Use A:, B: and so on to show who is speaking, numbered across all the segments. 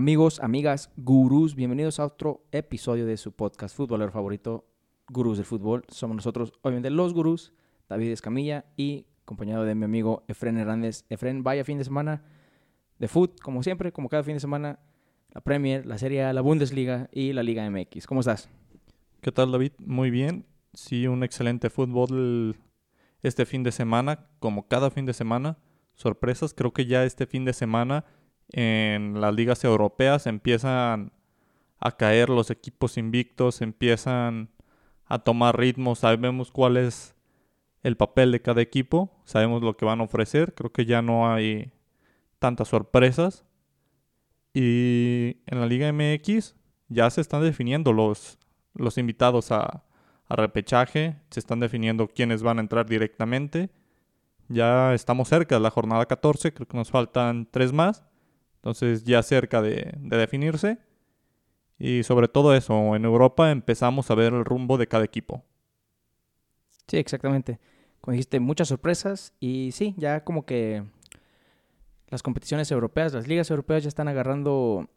A: Amigos, amigas, gurús, bienvenidos a otro episodio de su podcast futbolero favorito, Gurús del Fútbol. Somos nosotros, obviamente, los gurús, David Escamilla y acompañado de mi amigo Efren Hernández. Efren, vaya fin de semana de fútbol, como siempre, como cada fin de semana, la Premier, la Serie A, la Bundesliga y la Liga MX. ¿Cómo estás?
B: ¿Qué tal, David? Muy bien. Sí, un excelente fútbol este fin de semana, como cada fin de semana. Sorpresas, creo que ya este fin de semana en las ligas europeas empiezan a caer los equipos invictos, empiezan a tomar ritmo, sabemos cuál es el papel de cada equipo, sabemos lo que van a ofrecer, creo que ya no hay tantas sorpresas. Y en la Liga MX ya se están definiendo los, los invitados a, a repechaje, se están definiendo quiénes van a entrar directamente. Ya estamos cerca de la jornada 14, creo que nos faltan tres más. Entonces ya cerca de, definirse. Y sobre todo eso, en Europa empezamos a ver el rumbo de cada equipo.
A: Sí, exactamente. Como dijiste, muchas sorpresas y sí, ya como que las competiciones europeas, las ligas europeas ya están agarrando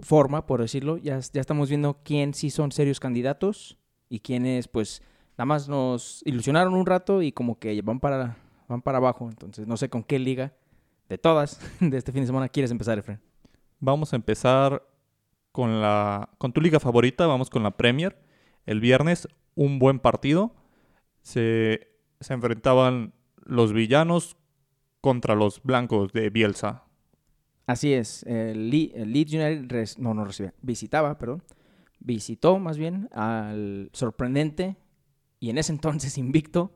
A: forma, por decirlo. Ya, ya estamos viendo quién sí son serios candidatos y quiénes pues nada más nos ilusionaron un rato y como que van para, van para abajo. Entonces no sé con qué liga de todas de este fin de semana quieres empezar, Efren?
B: Vamos a empezar con, la, con tu liga favorita, vamos con la Premier. El viernes, un buen partido. Se, enfrentaban los villanos contra los blancos de Bielsa.
A: Así es, el, Leeds United no, no recibía, visitaba, perdón, visitó más bien al sorprendente y en ese entonces invicto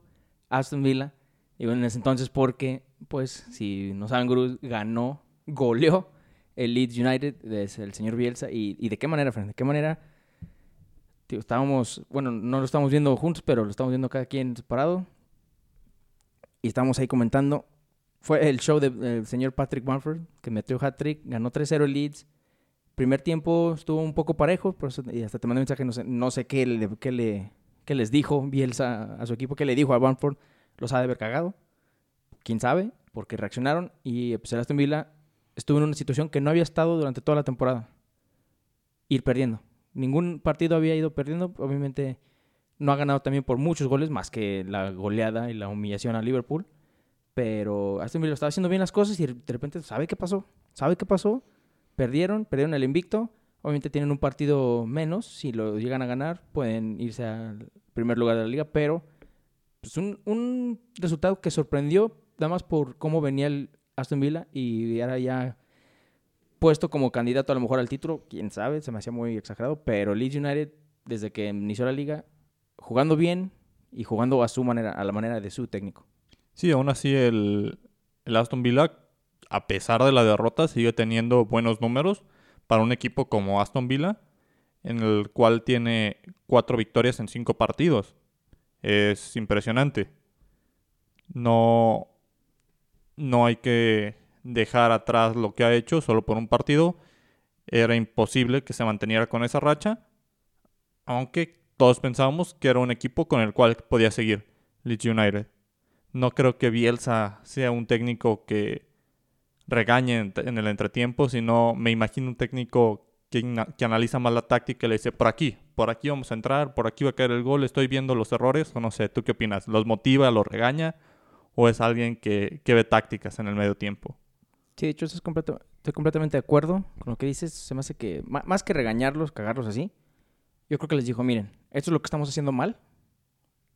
A: Aston Villa. Y bueno, en ese entonces porque pues, si no saben, Gurús, ganó, goleó el Leeds United desde el señor Bielsa. ¿Y, de qué manera, Fran? ¿De qué manera? estábamos, bueno, no lo estamos viendo juntos, pero lo estamos viendo cada quien separado. Y estábamos ahí comentando. Fue el show del señor Patrick Bamford, que metió hat-trick, ganó 3-0 el Leeds. Primer tiempo estuvo un poco parejo, y hasta te mandé un mensaje, no sé, no sé qué, le, le, qué les dijo Bielsa a su equipo, qué le dijo a Bamford. Los ha de haber cagado quién sabe, porque reaccionaron y pues, el Aston Villa estuvo en una situación que no había estado durante toda la temporada. Ir perdiendo. Ningún partido había ido perdiendo. Obviamente no ha ganado también por muchos goles, más que la goleada y la humillación a Liverpool. Pero Aston Villa estaba haciendo bien las cosas y de repente, ¿sabe qué pasó? ¿Sabe qué pasó? Perdieron, perdieron el invicto. Obviamente tienen un partido menos. Si lo llegan a ganar, pueden irse al primer lugar de la liga. Pero pues un, un resultado que sorprendió nada más por cómo venía el Aston Villa y ahora ya puesto como candidato a lo mejor al título, quién sabe, se me hacía muy exagerado, pero Leeds United desde que inició la liga jugando bien y jugando a su manera, a la manera de su técnico.
B: Sí, aún así el, el Aston Villa, a pesar de la derrota, sigue teniendo buenos números para un equipo como Aston Villa, en el cual tiene cuatro victorias en cinco partidos. Es impresionante. No, no hay que dejar atrás lo que ha hecho solo por un partido. Era imposible que se manteniera con esa racha, aunque todos pensábamos que era un equipo con el cual podía seguir Leeds United. No creo que Bielsa sea un técnico que regañe en, el entretiempo, sino me imagino un técnico que, que, analiza más la táctica y le dice, por aquí, por aquí vamos a entrar, por aquí va a caer el gol, estoy viendo los errores, o no sé, ¿tú qué opinas? ¿Los motiva, los regaña? O es alguien que, ve tácticas en el medio tiempo.
A: Sí, de hecho, estoy, estoy completamente de acuerdo con lo que dices. Se me hace que, más que regañarlos, cagarlos así, yo creo que les dijo, miren, esto es lo que estamos haciendo mal,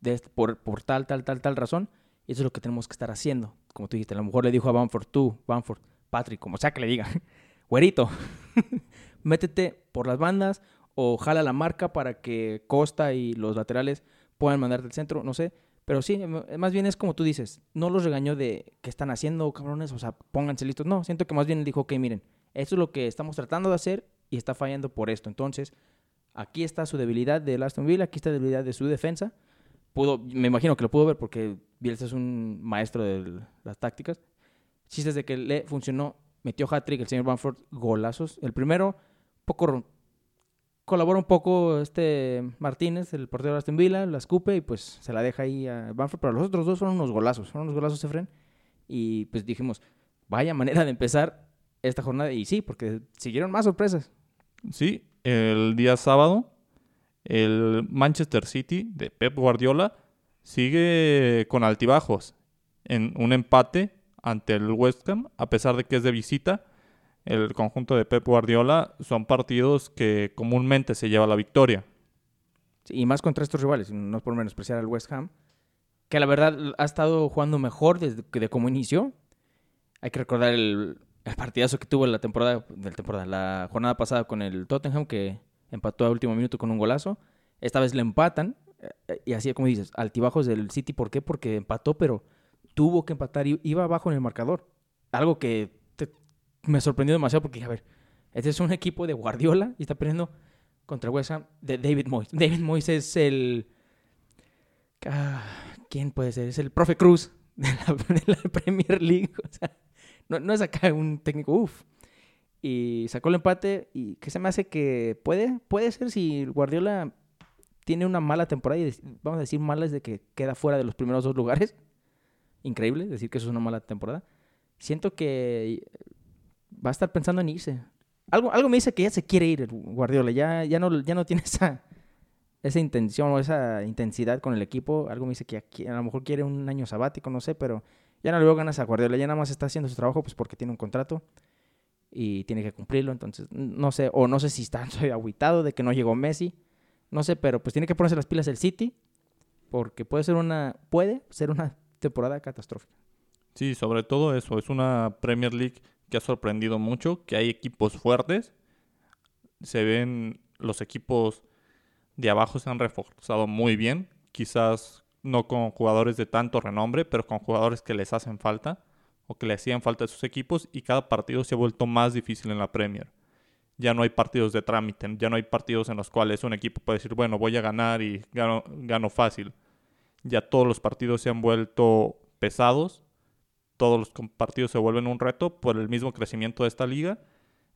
A: de este, por, por tal, tal, tal, tal razón, y eso es lo que tenemos que estar haciendo. Como tú dijiste, a lo mejor le dijo a Bamford, tú, Bamford, Patrick, como sea que le diga, güerito, métete por las bandas o jala la marca para que Costa y los laterales puedan mandarte al centro, no sé pero sí, más bien es como tú dices, no los regañó de qué están haciendo, cabrones, o sea, pónganse listos. No, siento que más bien dijo, ok, miren, esto es lo que estamos tratando de hacer y está fallando por esto. Entonces, aquí está su debilidad de Aston Villa, aquí está la debilidad de su defensa. Pudo, me imagino que lo pudo ver porque Bielsa es un maestro de las tácticas. Chistes de que le funcionó, metió hat-trick el señor Bamford, golazos. El primero, poco colabora un poco este Martínez, el portero de Aston Villa, la escupe y pues se la deja ahí a Banford. Pero los otros dos fueron unos golazos, fueron unos golazos, Efren. Y pues dijimos, vaya manera de empezar esta jornada. Y sí, porque siguieron más sorpresas.
B: Sí, el día sábado, el Manchester City de Pep Guardiola sigue con altibajos en un empate ante el West Ham, a pesar de que es de visita. El conjunto de Pep Guardiola son partidos que comúnmente se lleva la victoria.
A: y más contra estos rivales, no por menospreciar al West Ham, que la verdad ha estado jugando mejor desde que de cómo inició. Hay que recordar el, partidazo que tuvo la temporada, la jornada pasada con el Tottenham, que empató a último minuto con un golazo. Esta vez le empatan, eh, y así como dices, altibajos del City. ¿Por qué? Porque empató, pero tuvo que empatar, y iba abajo en el marcador. Algo que me sorprendió demasiado porque, a ver, este es un equipo de Guardiola y está perdiendo contra West de David Moyes. David Moyes es el... ah, ¿Quién puede ser? Es el profe Cruz de la, Premier League. O sea, no, no es acá un técnico, uff. Y sacó el empate y que se me hace que puede, puede ser si Guardiola tiene una mala temporada y vamos a decir mala es de que queda fuera de los primeros dos lugares. Increíble decir que eso es una mala temporada. Siento que va a estar pensando en irse. Algo, algo me dice que ya se quiere ir Guardiola, ya, ya, no, ya no tiene esa, esa intención o esa intensidad con el equipo. Algo me dice que a lo mejor quiere un año sabático, no sé, pero ya no le veo ganas a Guardiola, ya nada más está haciendo su trabajo pues porque tiene un contrato y tiene que cumplirlo, entonces no sé, o no sé si está soy agüitado de que no llegó Messi, no sé, pero pues tiene que ponerse las pilas el City porque puede ser una puede ser una temporada catastrófica.
B: Sí, sobre todo eso. Es una Premier League que ha sorprendido mucho, que hay equipos fuertes. Se ven los equipos de abajo se han reforzado muy bien. Quizás no con jugadores de tanto renombre, pero con jugadores que les hacen falta o que le hacían falta a sus equipos y cada partido se ha vuelto más difícil en la Premier. Ya no hay partidos de trámite, ya no hay partidos en los cuales un equipo puede decir, bueno, voy a ganar y gano, gano fácil. Ya todos los partidos se han vuelto pesados todos los partidos se vuelven un reto por el mismo crecimiento de esta liga.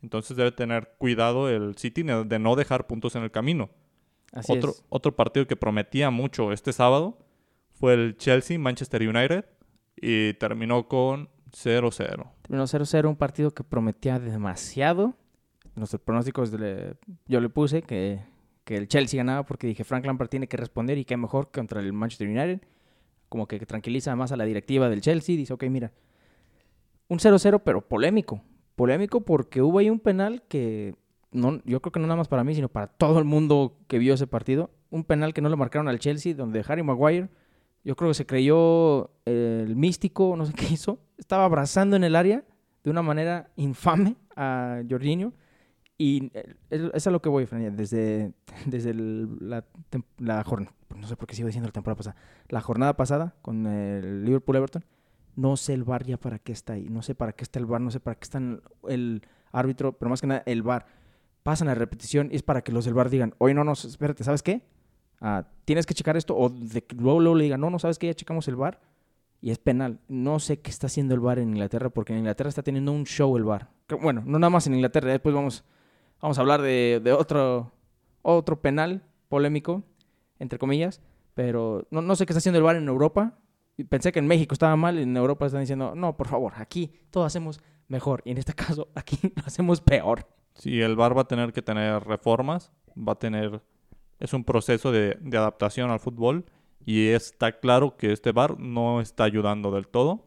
B: Entonces debe tener cuidado el City de no dejar puntos en el camino.
A: Así
B: Otro,
A: es.
B: otro partido que prometía mucho este sábado fue el Chelsea-Manchester United y terminó con 0-0.
A: Terminó 0-0, un partido que prometía demasiado. Nuestros pronósticos le- yo le puse que, que el Chelsea ganaba porque dije Frank Lampard tiene que responder y qué mejor contra el Manchester United. Como que tranquiliza más a la directiva del Chelsea. Dice, ok, mira, un 0-0 pero polémico. Polémico porque hubo ahí un penal que no, yo creo que no nada más para mí, sino para todo el mundo que vio ese partido. Un penal que no le marcaron al Chelsea, donde Harry Maguire, yo creo que se creyó el místico, no sé qué hizo. Estaba abrazando en el área de una manera infame a Jorginho. Y eh, es a lo que voy, Fran, desde, desde el- la, la jornada, no sé por qué sigo diciendo la temporada pasada, la jornada pasada con el Liverpool-Everton, no sé el VAR ya para qué está ahí, no sé para qué está el VAR, no sé para qué está el árbitro, pero más que nada el VAR. Pasan a repetición y es para que los del VAR digan, oye, no, no, espérate, ¿sabes qué? Ah, tienes que checar esto, o de luego, luego le digan, no, no, ¿sabes qué? Ya checamos el VAR y es penal. No sé qué está haciendo el VAR en Inglaterra, porque en Inglaterra está teniendo un show el. Que, Bueno, no nada más en Inglaterra, después vamos, vamos a hablar de, otro, penal polémico, entre comillas, pero no, sé qué está haciendo el VAR en Europa. Pensé que en México estaba mal, y en Europa están diciendo, no, por favor, aquí todo hacemos mejor, y en este caso aquí lo hacemos peor.
B: Sí, el VAR va a tener que tener reformas, va a tener... Es un proceso de, de adaptación al fútbol y está claro que este VAR no está ayudando del todo.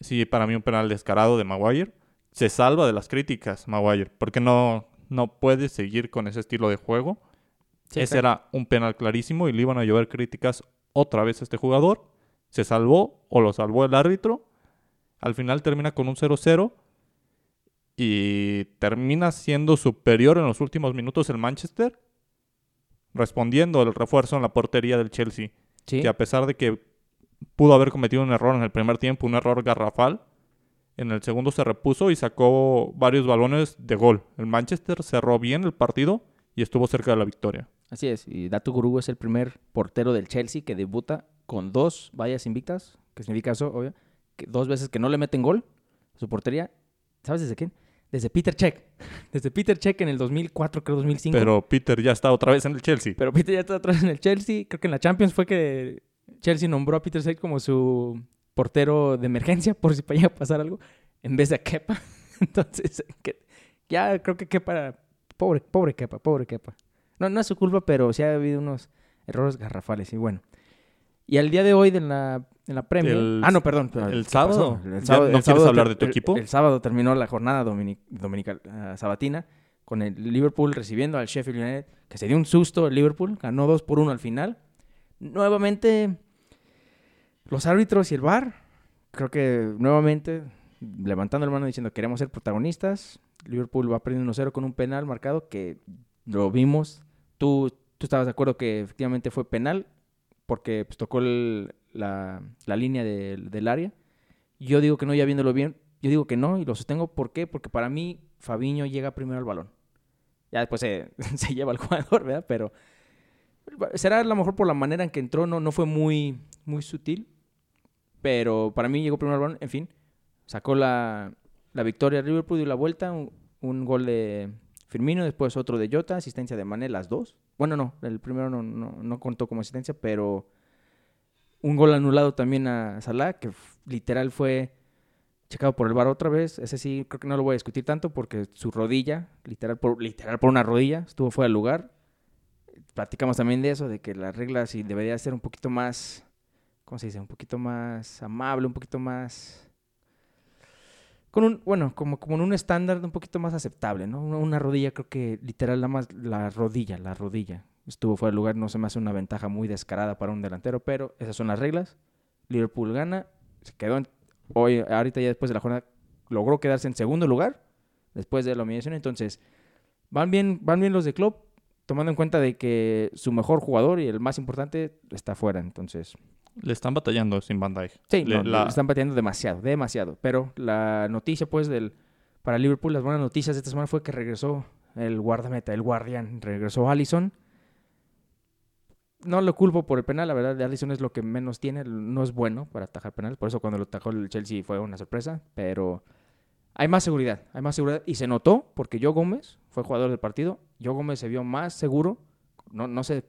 B: Sí, para mí un penal descarado de Maguire. Se salva de las críticas, Maguire, porque no, no puede seguir con ese estilo de juego. Ese era un penal clarísimo y le iban a llover críticas otra vez a este jugador. Se salvó o lo salvó el árbitro. Al final termina con un 0-0 y termina siendo superior en los últimos minutos el Manchester, respondiendo el refuerzo en la portería del Chelsea,
A: Sí.
B: que a pesar de que pudo haber cometido un error en el primer tiempo, un error garrafal, en el segundo se repuso y sacó varios balones de gol. El Manchester cerró bien el partido y estuvo cerca de la victoria.
A: Así es, y Dato Gurú es el primer portero del Chelsea que debuta con dos vallas invictas, que significa eso, obvio, que dos veces que no le meten gol a su portería. ¿Sabes desde quién? Desde Peter Cech. Desde Peter Cech en el 2004, creo 2005.
B: Pero Peter ya está otra vez en el Chelsea.
A: Pero Peter ya está atrás en el Chelsea. Creo que en la Champions fue que Chelsea nombró a Peter Cech como su portero de emergencia por si llega a pasar algo, en vez de a Kepa. Entonces, que- ya creo que Kepa, pobre, pobre Kepa, pobre Kepa. No, no es su culpa, pero sí ha habido unos errores garrafales y bueno. Y al día de hoy de la, en la Premier...
B: El-
A: ah, no, perdón.
B: el
A: ¿qué
B: sábado.
A: pasó?
B: ¿Ya no quieres
A: sábado
B: hablar de tu
A: el-
B: equipo?
A: El, sábado terminó la jornada domini- dominical ah, sabatina con el Liverpool recibiendo al Sheffield United, que se dio un susto el Liverpool, ganó 2 por 1 al final. Nuevamente, los árbitros y el VAR, creo que nuevamente levantando la mano diciendo queremos ser protagonistas. Liverpool va perdiendo 1-0 con un penal marcado que lo vimos. Tú, tú estabas de acuerdo que efectivamente fue penal porque pues, tocó la, la línea del- del área. Yo digo que no, ya viéndolo bien, yo digo que no y lo sostengo. ¿Por qué? Porque para mí Fabiño llega primero al balón. Ya después se, se lleva al jugador, ¿verdad? Pero será a lo mejor por la manera en que entró, no, no fue muy, muy sutil. Pero para mí llegó primero al balón, en fin. Sacó la, la victoria Liverpool, dio la vuelta, un, un gol de Firmino, después otro de Jota, asistencia de Mané, las dos. Bueno, no, el primero no, no, no contó como asistencia, pero un gol anulado también a Salah, que literal fue checado por el VAR otra vez. Ese sí, creo que no lo voy a discutir tanto porque su rodilla, literal por, literal por una rodilla, estuvo fuera de lugar. Platicamos también de eso, de que la regla sí debería ser un poquito más, ¿cómo se dice? Un poquito más amable, un poquito más... Con un, bueno, como, como en un estándar un poquito más aceptable, ¿no? Una, rodilla, creo que literal la más, la rodilla, la rodilla. Estuvo fuera de lugar, no se me hace una ventaja muy descarada para un delantero, pero esas son las reglas. Liverpool gana, se quedó en- hoy, ahorita ya después de la jornada, logró quedarse en segundo lugar después de la humillación. Entonces, van bien, van bien los de Klopp, tomando en cuenta de que su mejor jugador y el más importante está fuera. Entonces,
B: Le están batallando sin Van Dijk.
A: sí,
B: Le-
A: no,
B: la-
A: le están pateando demasiado, demasiado. Pero la noticia, pues, del para Liverpool, las buenas noticias de esta semana fue que regresó el guardameta, el guardián, regresó Allison. No lo culpo por el penal, la verdad, Allison es lo que menos tiene, no es bueno para atajar penales, por eso cuando lo atajó el Chelsea fue una sorpresa, pero hay más seguridad, hay más seguridad y se notó porque Joe Gómez fue jugador del partido, Joe Gómez se vio más seguro, no, no sé,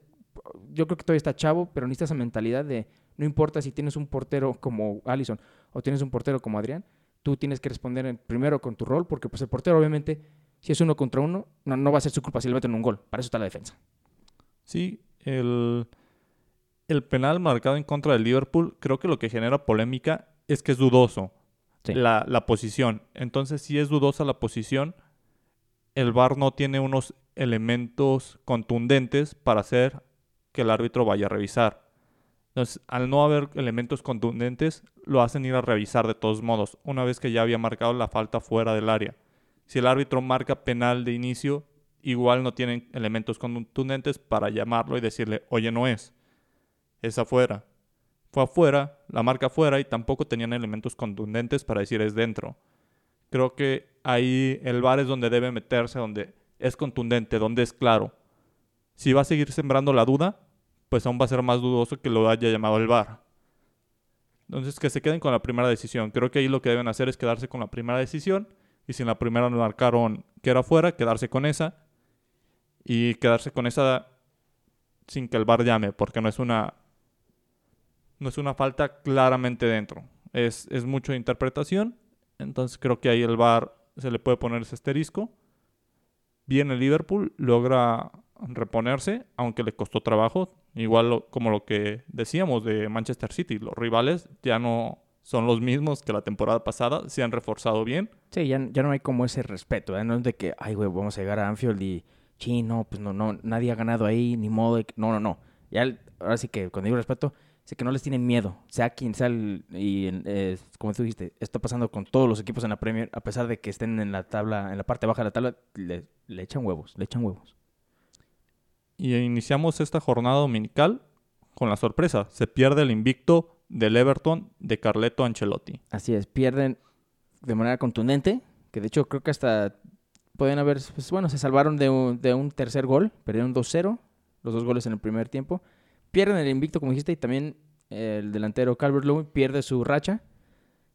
A: yo creo que todavía está chavo, pero necesita esa mentalidad de no importa si tienes un portero como Allison o tienes un portero como Adrián, tú tienes que responder primero con tu rol, porque pues el portero obviamente, si es uno contra uno, no, no va a ser su culpa si le meten un gol, para eso está la defensa.
B: Sí, el, el penal marcado en contra del Liverpool, creo que lo que genera polémica es que es dudoso
A: Sí.
B: la, la posición. Entonces, si es dudosa la posición, el VAR no tiene unos elementos contundentes para hacer que el árbitro vaya a revisar. Entonces, al no haber elementos contundentes, lo hacen ir a revisar de todos modos, una vez que ya había marcado la falta fuera del área. Si el árbitro marca penal de inicio, igual no tienen elementos contundentes para llamarlo y decirle, oye, no es, es afuera. Fue afuera, la marca afuera y tampoco tenían elementos contundentes para decir es dentro. Creo que ahí el VAR es donde debe meterse, donde es contundente, donde es claro. Si va a seguir sembrando la duda, pues aún va a ser más dudoso que lo haya llamado el VAR. Entonces que se queden con la primera decisión. Creo que ahí lo que deben hacer es quedarse con la primera decisión. Y si en la primera marcaron que era fuera, quedarse con esa. Y quedarse con esa sin que el VAR llame, porque no es una no es una falta claramente dentro. Es, es mucho de interpretación. Entonces creo que ahí el VAR se le puede poner ese asterisco. Bien el Liverpool logra reponerse, aunque le costó trabajo. Igual lo- como lo que decíamos de Manchester City. Los rivales ya no son los mismos que la temporada pasada. Se han reforzado bien.
A: Sí, ya, ya no hay como ese respeto, ¿eh? No es de que, ay, güey, vamos a llegar a Anfield y, sí, no, pues no, no, nadie ha ganado ahí, ni modo. de que-". No, no, no. Ya, ahora sí que cuando digo respeto, sé que no les tienen miedo, sea quien sea, el- y eh, como tú dijiste, está pasando con todos los equipos en la Premier, a pesar de que estén en la tabla, en la parte baja de la tabla, le, le echan huevos, le echan huevos.
B: Y iniciamos esta jornada dominical con la sorpresa. Se pierde el invicto del Everton de Carleto Ancelotti.
A: Así es, pierden de manera contundente, que de hecho creo que hasta pueden haber, pues bueno, se salvaron de un, de un tercer gol, perdieron 2-0, los dos goles en el primer tiempo. Pierden el invicto, como dijiste, y también el delantero Calvert-Lewin pierde su racha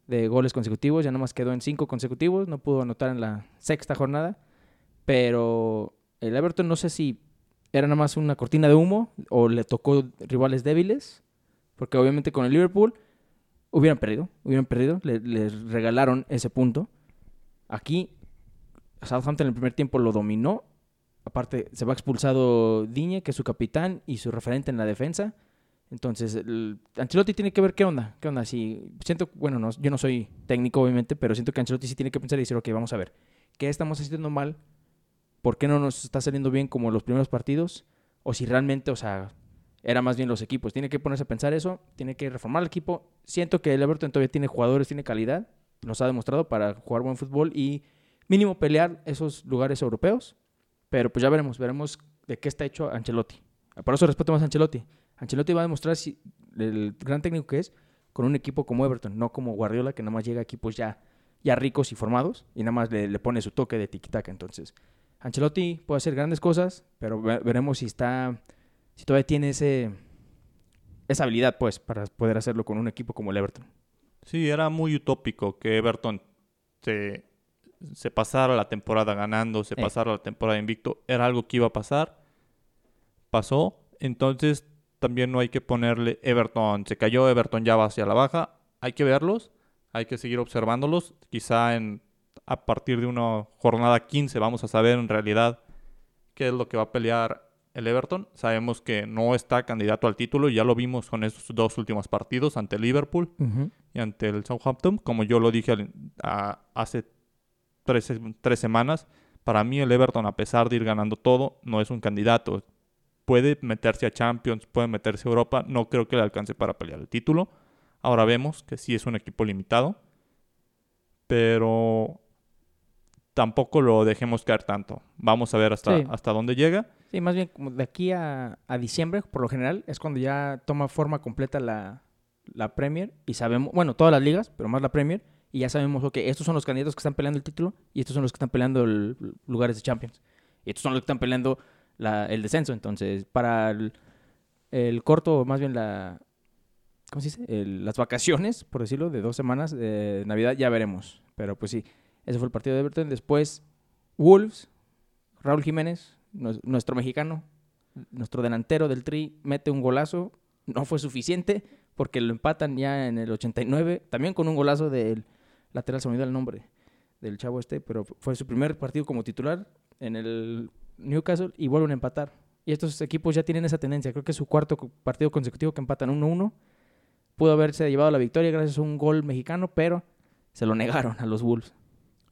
A: de goles consecutivos, ya nomás quedó en cinco consecutivos, no pudo anotar en la sexta jornada, pero el Everton no sé si era nada más una cortina de humo o le tocó rivales débiles, porque obviamente con el Liverpool hubieran perdido, hubieran perdido, le- les regalaron ese punto. Aquí, Southampton en el primer tiempo lo dominó. Aparte, se va expulsado Diñe, que es su capitán y su referente en la defensa. Entonces, el, Ancelotti tiene que ver qué onda, qué onda. Si siento, bueno, no, yo no soy técnico, obviamente, pero siento que Ancelotti sí tiene que pensar y decir, ok, vamos a ver, ¿qué estamos haciendo mal? ¿Por qué no nos está saliendo bien como los primeros partidos? O si realmente, o sea, era más bien los equipos. Tiene que ponerse a pensar eso, tiene que reformar el equipo. Siento que el Everton todavía tiene jugadores, tiene calidad, nos ha demostrado para jugar buen fútbol y mínimo pelear esos lugares europeos. Pero pues ya veremos, veremos de qué está hecho Ancelotti. Por eso respeto más a Ancelotti. Ancelotti va a demostrar si el gran técnico que es con un equipo como Everton, no como Guardiola, que nada más llega a equipos ya, ya ricos y formados y nada más le, pone su toque de tiki-taka. Entonces, Ancelotti puede hacer grandes cosas, pero veremos si está si todavía tiene ese, esa habilidad, pues, para poder hacerlo con un equipo como el Everton.
B: Sí, era muy utópico que Everton se, se pasara la temporada ganando, se pasara la temporada invicto. Era algo que iba a pasar. Pasó. Entonces, también no hay que ponerle Everton. Se cayó, Everton ya va hacia la baja. Hay que verlos. Hay que seguir observándolos. Quizá en, a partir de una jornada 15 vamos a saber en realidad qué es lo que va a pelear el Everton. Sabemos que no está candidato al título, ya lo vimos con esos dos últimos partidos ante Liverpool y ante el Southampton. Como yo lo dije hace tres, tres, semanas, para mí el Everton, a pesar de ir ganando todo, no es un candidato. Puede meterse a Champions, puede meterse a Europa, no creo que le alcance para pelear el título. Ahora vemos que sí es un equipo limitado, pero tampoco lo dejemos caer tanto. Vamos a ver hasta, hasta dónde llega.
A: Sí, más bien como de aquí a, diciembre, por lo general, es cuando ya toma forma completa la, Premier y sabemos, bueno, todas las ligas, pero más la Premier, y ya sabemos, ok, estos son los candidatos que están peleando el título y estos son los que están peleando el, lugares de Champions. Y estos son los que están peleando el descenso. Entonces, para el, corto, más bien la, ¿cómo se dice? las vacaciones, por decirlo, de dos semanas de Navidad, ya veremos. Pero pues sí, ese fue el partido de Everton. Después, Wolves, Raúl Jiménez, nuestro mexicano, nuestro delantero del Tri, mete un golazo. No fue suficiente porque lo empatan ya en el 89. También con un golazo del lateral, se me olvidó el nombre del chavo este, pero fue su primer partido como titular en el Newcastle y vuelven a empatar. Y estos equipos ya tienen esa tendencia. Creo que es su cuarto partido consecutivo que empatan 1-1. Pudo haberse llevado la victoria gracias a un gol mexicano, pero se lo negaron a los Wolves.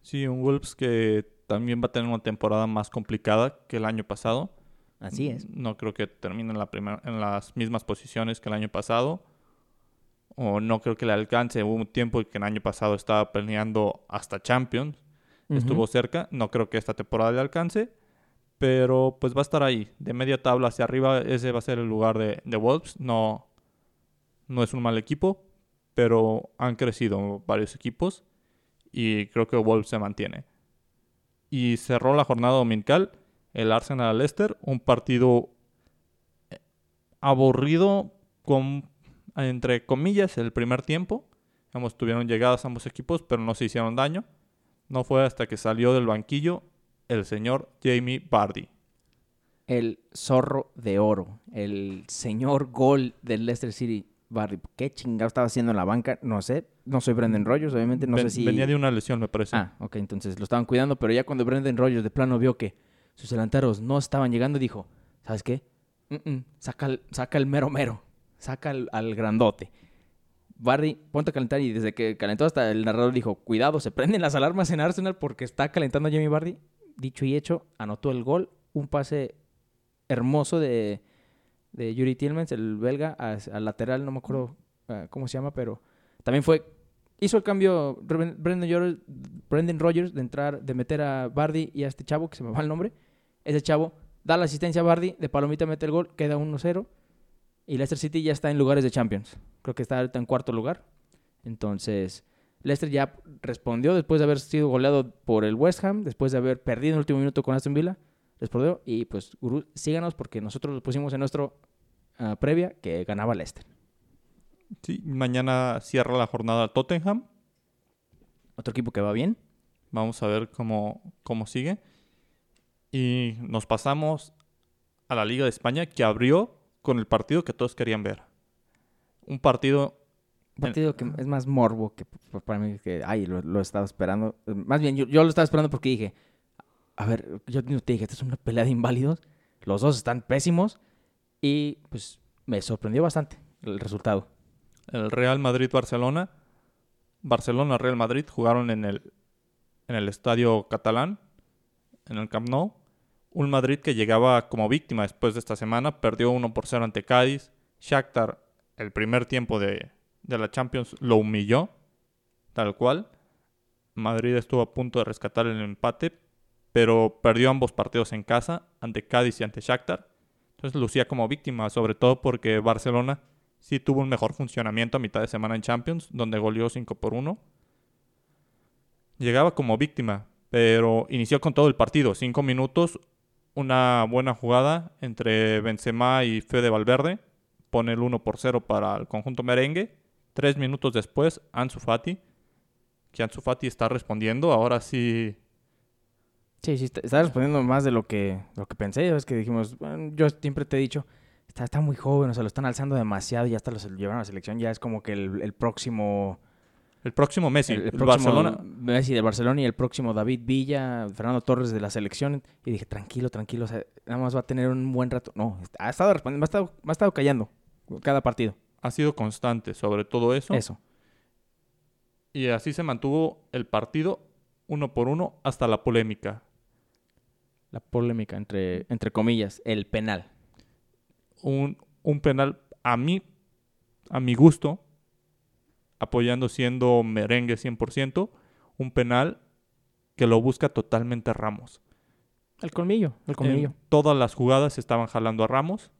B: Sí, un Wolves que también va a tener una temporada más complicada que el año pasado.
A: Así es.
B: No creo que termine en, la en las mismas posiciones que el año pasado. O no creo que le alcance. Hubo un tiempo que el año pasado estaba peleando hasta Champions. Estuvo cerca. No creo que esta temporada le alcance. Pero pues va a estar ahí. De media tabla hacia arriba, ese va a ser el lugar de, de Wolves. No, no es un mal equipo. Pero han crecido varios equipos y creo que Wolves se mantiene. Y cerró la jornada dominical el Arsenal Leicester, un partido eh, aburrido con entre comillas el primer tiempo. Ambos tuvieron llegadas ambos equipos, pero no se hicieron daño. No fue hasta que salió del banquillo el señor Jamie Vardy.
A: El zorro de oro, el señor gol del Leicester City. Barry, ¿qué chingado estaba haciendo en la banca? No sé. No soy Brendan Rogers, obviamente. No sé si.
B: Venía de una lesión, me parece.
A: Ah, ok. Entonces lo estaban cuidando, pero ya cuando Brendan Rogers de plano vio que sus delanteros no estaban llegando, dijo: ¿Sabes qué? saca, el, saca el mero mero. Saca al, grandote. Barry, ponte a calentar. Y desde que calentó hasta el narrador dijo: Cuidado, se prenden las alarmas en Arsenal porque está calentando a Jamie Barry. Dicho y hecho, anotó el gol. Un pase hermoso de de Yuri Tillmans, el belga, al lateral, no me acuerdo ah, cómo se llama, pero también fue. Hizo el cambio Brendan Rogers, de entrar, de meter a Bardi y a este chavo, que se me va el nombre. Ese chavo da la asistencia a Bardi, de palomita mete el gol, queda 1-0. Y Leicester City ya está en lugares de Champions. Creo que está en cuarto lugar. Entonces, Leicester ya respondió después de haber sido goleado por el West Ham, después de haber perdido en el último minuto con Aston Villa. Respondió. Y pues, Gurú, síganos porque nosotros lo pusimos en nuestro Ah, previa que ganaba Leicester.
B: Sí, mañana cierra la jornada Tottenham.
A: Otro equipo que va bien.
B: Vamos a ver cómo, cómo sigue. Y nos pasamos a la Liga de España que abrió con el partido que todos querían ver. Un partido
A: Un partido que es más morbo que para mí que, ay, lo, lo estaba esperando. Más bien, yo, yo lo estaba esperando porque dije, a ver, yo te dije, esta es una pelea de inválidos. Los dos están pésimos. Y pues me sorprendió bastante el resultado.
B: El Real Madrid-Barcelona. Barcelona-Real Madrid jugaron en el, en el estadio catalán, en el Camp Nou. Un Madrid que llegaba como víctima después de esta semana, perdió 1 por 0 ante Cádiz. Shakhtar, el primer tiempo de, de la Champions, lo humilló, tal cual. Madrid estuvo a punto de rescatar el empate, pero perdió ambos partidos en casa, ante Cádiz y ante Shakhtar. Entonces lucía como víctima, sobre todo porque Barcelona sí tuvo un mejor funcionamiento a mitad de semana en Champions, donde goleó 5 por 1. Llegaba como víctima, pero inició con todo el partido. 5 minutos, una buena jugada entre Benzema y Fede Valverde. Pone el 1 por 0 para el conjunto merengue. Tres minutos después, Ansu Fati. Que Ansu Fati está respondiendo. Ahora sí
A: Sí, sí, está, está respondiendo más de lo que, lo que pensé. Es que dijimos, bueno, yo siempre te he dicho, está, está muy joven, o sea, lo están alzando demasiado y hasta lo llevaron a la selección. Ya es como que el, el próximo
B: El próximo Messi,
A: el, el
B: el
A: próximo
B: Barcelona.
A: Messi de Barcelona y el próximo David Villa, Fernando Torres de la selección. Y dije, tranquilo, tranquilo, o sea, nada más va a tener un buen rato. No, ha estado respondiendo, me ha estado, me ha estado callando cada partido.
B: Ha sido constante sobre todo eso.
A: Eso.
B: Y así se mantuvo el partido uno por uno hasta la polémica.
A: La polémica, entre, entre comillas, el penal.
B: Un, un penal a mí, a mi gusto, apoyando siendo merengue 100%, un penal que lo busca totalmente Ramos.
A: El colmillo, el colmillo.
B: En todas las jugadas estaban jalando a Ramos.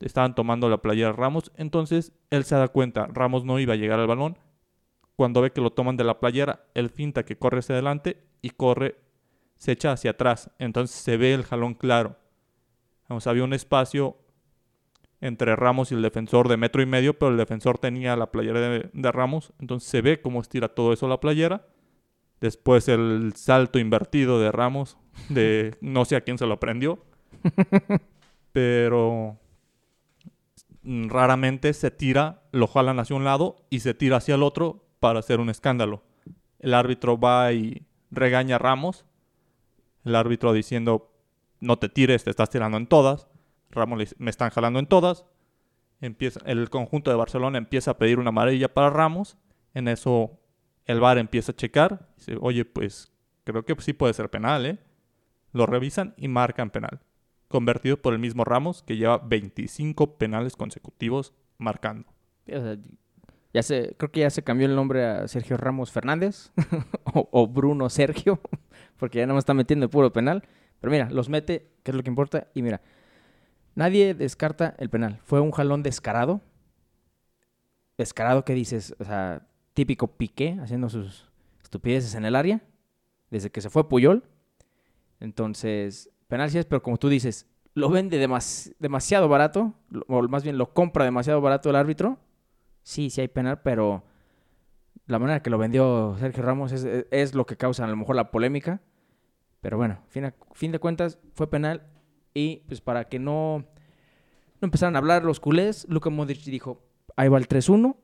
B: Estaban tomando la playera a Ramos. Entonces él se da cuenta. Ramos no iba a llegar al balón. Cuando ve que lo toman de la playera, él finta que corre hacia adelante y corre, se echa hacia atrás. Entonces se ve el jalón claro. Vamos, había un espacio entre Ramos y el defensor de metro y medio, pero el defensor tenía la playera de, de Ramos. Entonces se ve cómo estira todo eso la playera. Después el salto invertido de Ramos, de no sé a quién se lo aprendió. pero raramente se tira, lo jalan hacia un lado y se tira hacia el otro para hacer un escándalo. El árbitro va y regaña a Ramos. El árbitro diciendo, no te tires, te estás tirando en todas. Ramos le me están jalando en todas. Empieza, el conjunto de Barcelona empieza a pedir una amarilla para Ramos. En eso el VAR empieza a checar. Dice, oye, pues creo que sí puede ser penal, ¿eh? Lo revisan y marcan penal. Convertido por el mismo Ramos, que lleva 25 penales consecutivos marcando.
A: Ya se, creo que ya se cambió el nombre a Sergio Ramos Fernández o, Bruno Sergio, porque ya no me está metiendo el puro penal. Pero mira, los mete, que es lo que importa. Y mira, nadie descarta el penal. Fue un jalón descarado. Descarado que dices, o sea, típico Piqué haciendo sus estupideces en el área, desde que se fue Puyol. Entonces, penal sí pero como tú dices, lo vende demas- demasiado barato, o más bien lo compra demasiado barato el árbitro. Sí, sí hay penal, pero la manera que lo vendió Sergio Ramos es, lo que causa a lo mejor la polémica. Pero bueno, fin, a- fin de cuentas fue penal y pues para que no, no empezaran a hablar los culés, Luka Modric dijo, ahí va el 3-1,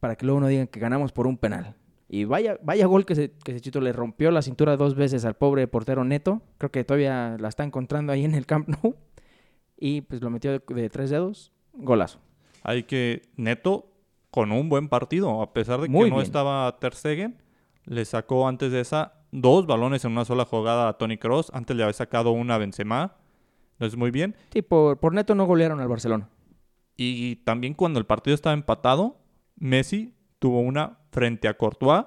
A: para que luego no digan que ganamos por un penal. Y vaya, vaya gol que se, que se chito le rompió la cintura dos veces al pobre portero Neto. Creo que todavía la está encontrando ahí en el Camp Nou. Y pues lo metió de tres dedos. Golazo.
B: Hay que, Neto, con un buen partido, a pesar de que
A: Muy
B: no
A: bien.
B: estaba Ter Stegen, le sacó antes de esa dos balones en una sola jugada a Tony Cross. Antes le había sacado una a Benzema. Entonces, muy bien.
A: Sí, por, por Neto no golearon al Barcelona.
B: Y también cuando el partido estaba empatado, Messi tuvo una frente a Courtois,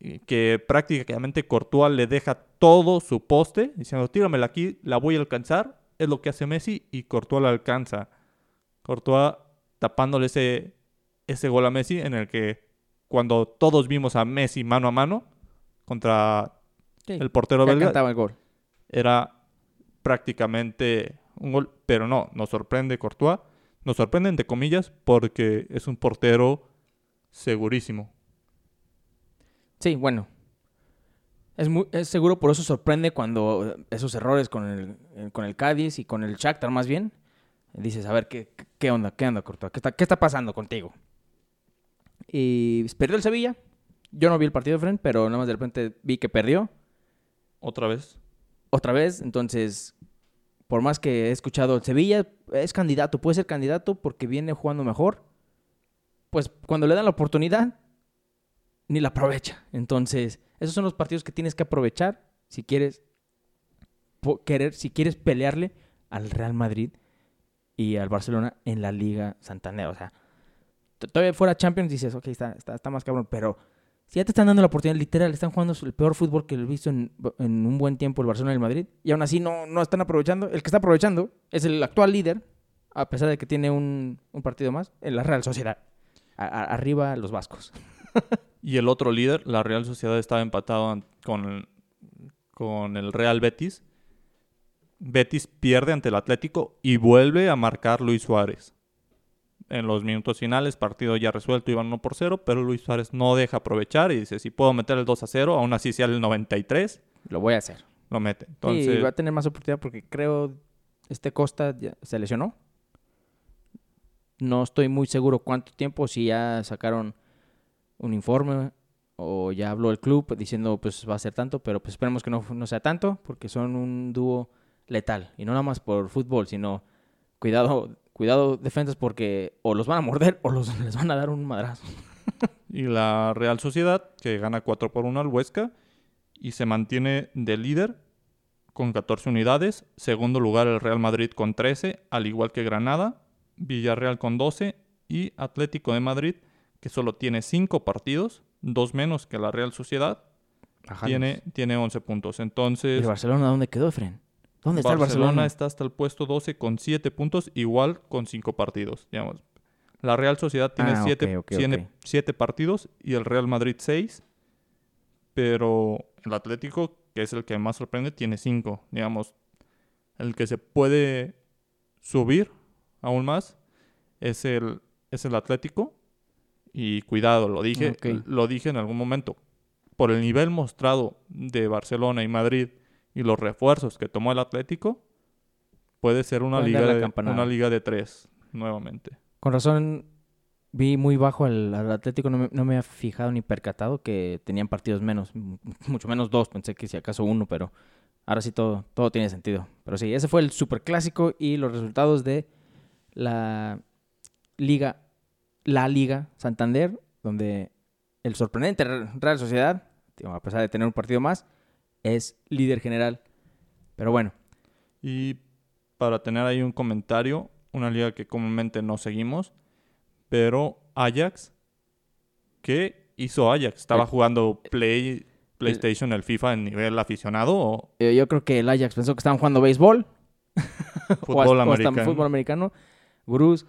B: y que prácticamente Courtois le deja todo su poste, diciendo, tíramela aquí, la voy a alcanzar. Es lo que hace Messi y Courtois la alcanza. Courtois tapándole ese, ese gol a Messi en el que cuando todos vimos a Messi mano a mano contra
A: Sí,
B: el portero belga,
A: cantaba el gol.
B: era prácticamente un gol, pero no, nos sorprende Courtois, nos sorprende entre comillas porque es un portero segurísimo.
A: Sí, bueno. Es, muy, es seguro, por eso sorprende cuando esos errores con el, con el Cádiz y con el Shakhtar más bien. Dices, a ver, ¿qué, qué onda? ¿Qué onda, Courtois? ¿Qué está, ¿Qué está pasando contigo? Y perdió el Sevilla. Yo no vi el partido, Fren, pero nada más de repente vi que perdió.
B: Otra vez.
A: Otra vez, entonces, por más que he escuchado, el Sevilla es candidato, puede ser candidato porque viene jugando mejor. Pues cuando le dan la oportunidad, ni la aprovecha. Entonces, esos son los partidos que tienes que aprovechar si quieres querer, si quieres pelearle al Real Madrid y al Barcelona en la Liga Santander. O sea, todavía fuera Champions dices, ok, está, está, está más cabrón, pero si ya te están dando la oportunidad, literal, están jugando el peor fútbol que he visto en, un buen tiempo el Barcelona y el Madrid, y aún así no, no están aprovechando. El que está aprovechando es el actual líder, a pesar de que tiene un, partido más, en la Real Sociedad. Arriba los vascos.
B: Y el otro líder, la Real Sociedad, estaba empatado con con el Real Betis. Betis pierde ante el Atlético y vuelve a marcar Luis Suárez. En los minutos finales, partido ya resuelto, iban 1 por 0, pero Luis Suárez no deja aprovechar y dice, si puedo meter el 2 a 0, aún así sea el 93,
A: Lo voy a hacer.
B: lo mete.
A: Entonces,
B: Entonces,
A: va a tener más oportunidad porque creo este Costa ya se lesionó. No estoy muy seguro cuánto tiempo, si ya sacaron un informe o ya habló el club diciendo pues va a ser tanto, pero pues esperemos que no, no sea tanto porque son un dúo letal y no nada más por fútbol, sino cuidado, cuidado defensas porque o los van a morder o los les van a dar un madrazo.
B: y la Real Sociedad, que gana 4 por 1 al Huesca y se mantiene de líder con 14 unidades. Segundo lugar el Real Madrid con 13, al igual que Granada. Villarreal con 12 y Atlético de Madrid, que solo tiene 5 partidos, dos menos que la Real Sociedad, tiene, tiene 11 puntos.
A: ¿Y
B: Entonces,
A: el Barcelona dónde quedó, Fren? ¿Dónde está el
B: Barcelona
A: Barcelona?
B: está hasta el puesto 12 con 7 puntos, igual con 5 partidos. Digamos. La Real Sociedad tiene
A: Ah, ok,
B: 7
A: ok, ok.
B: partidos y el Real Madrid 6. Pero el Atlético, que es el que más sorprende, tiene 5. Digamos, el que se puede subir aún más es el, es el Atlético. Y cuidado, lo dije, lo dije en algún momento. Por el nivel mostrado de Barcelona y Madrid y los refuerzos que tomó el Atlético, puede ser una liga, de, una liga de tres nuevamente.
A: Con razón, vi muy bajo al, al Atlético, no me, no me había fijado ni percatado que tenían partidos menos, mucho menos dos, pensé que si acaso uno, pero ahora sí todo, todo tiene sentido. Pero sí, ese fue el superclásico y los resultados de la Liga, la Liga Santander, donde el sorprendente Real Sociedad, a pesar de tener un partido más, es líder general. Pero bueno,
B: Y para tener ahí un comentario, una liga que comúnmente no seguimos, pero Ajax, ¿qué hizo Ajax? ¿Estaba
A: El-
B: jugando Play, PlayStation, el FIFA en nivel aficionado o
A: eh, yo creo que el Ajax pensó que estaban jugando béisbol.
B: fútbol
A: o hasta- o
B: americano?
A: fútbol americano. Gurús,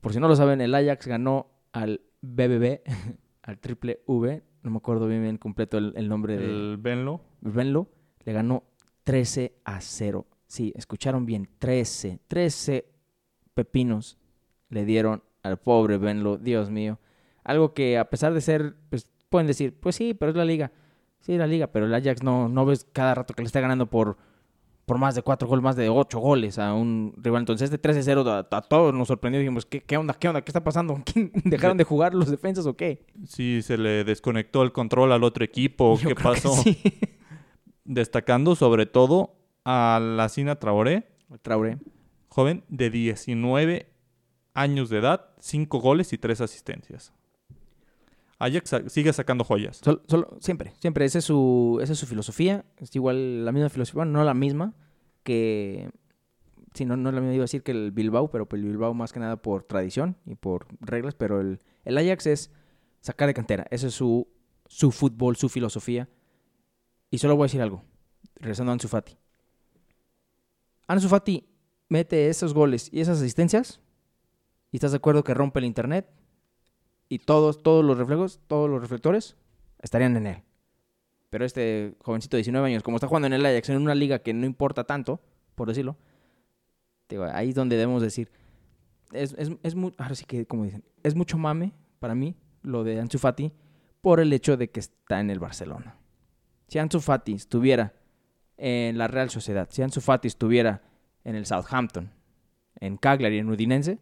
A: por si no lo saben, el Ajax ganó al BBB, al triple V, no me acuerdo bien, bien completo el, el nombre de
B: El Benlo.
A: Venlo, le ganó 13 a 0. Sí, escucharon bien, 13, 13 pepinos le dieron al pobre Venlo, Dios mío. Algo que a pesar de ser, pues pueden decir, pues sí, pero es la liga. Sí, la liga, pero el Ajax no, no ves cada rato que le está ganando por, por más de 4 goles, más de 8 goles a un rival. Entonces este 13-0 a, a todos nos sorprendió. Dijimos, ¿qué, ¿qué onda? ¿Qué onda? ¿Qué está pasando? ¿Quién- ¿Dejaron de jugar los defensas o qué?
B: Si se le desconectó el control al otro equipo,
A: Yo
B: ¿qué pasó?
A: sí.
B: Destacando sobre todo a la Sina Traoré,
A: Traoré.
B: joven de 19 años de edad, 5 goles y 3 asistencias. Ajax sigue sacando joyas.
A: Solo, siempre, siempre. Esa es, su, esa es su filosofía. Es igual la misma filosofía, no la misma que... Sí, no, no es la misma, iba a decir que el Bilbao, pero pues el Bilbao más que nada por tradición y por reglas, pero el, el Ajax es sacar de cantera. Ese es su, su fútbol, su filosofía. Y solo voy a decir algo, regresando a Ansu Fati. Ansu Fati mete esos goles y esas asistencias y estás de acuerdo que rompe el internet y todos, todos los reflejos, todos los reflectores estarían en él. Pero este jovencito de 19 años, como está jugando en el Ajax, en una liga que no importa tanto, por decirlo, ahí es donde debemos decir, es, es, es ahora sí que, como dicen, es mucho mame para mí lo de Ansu Fati por el hecho de que está en el Barcelona. Si Ansu Fati estuviera en la Real Sociedad, si Ansu Fati estuviera en el Southampton, en Cagliari, en Udinense,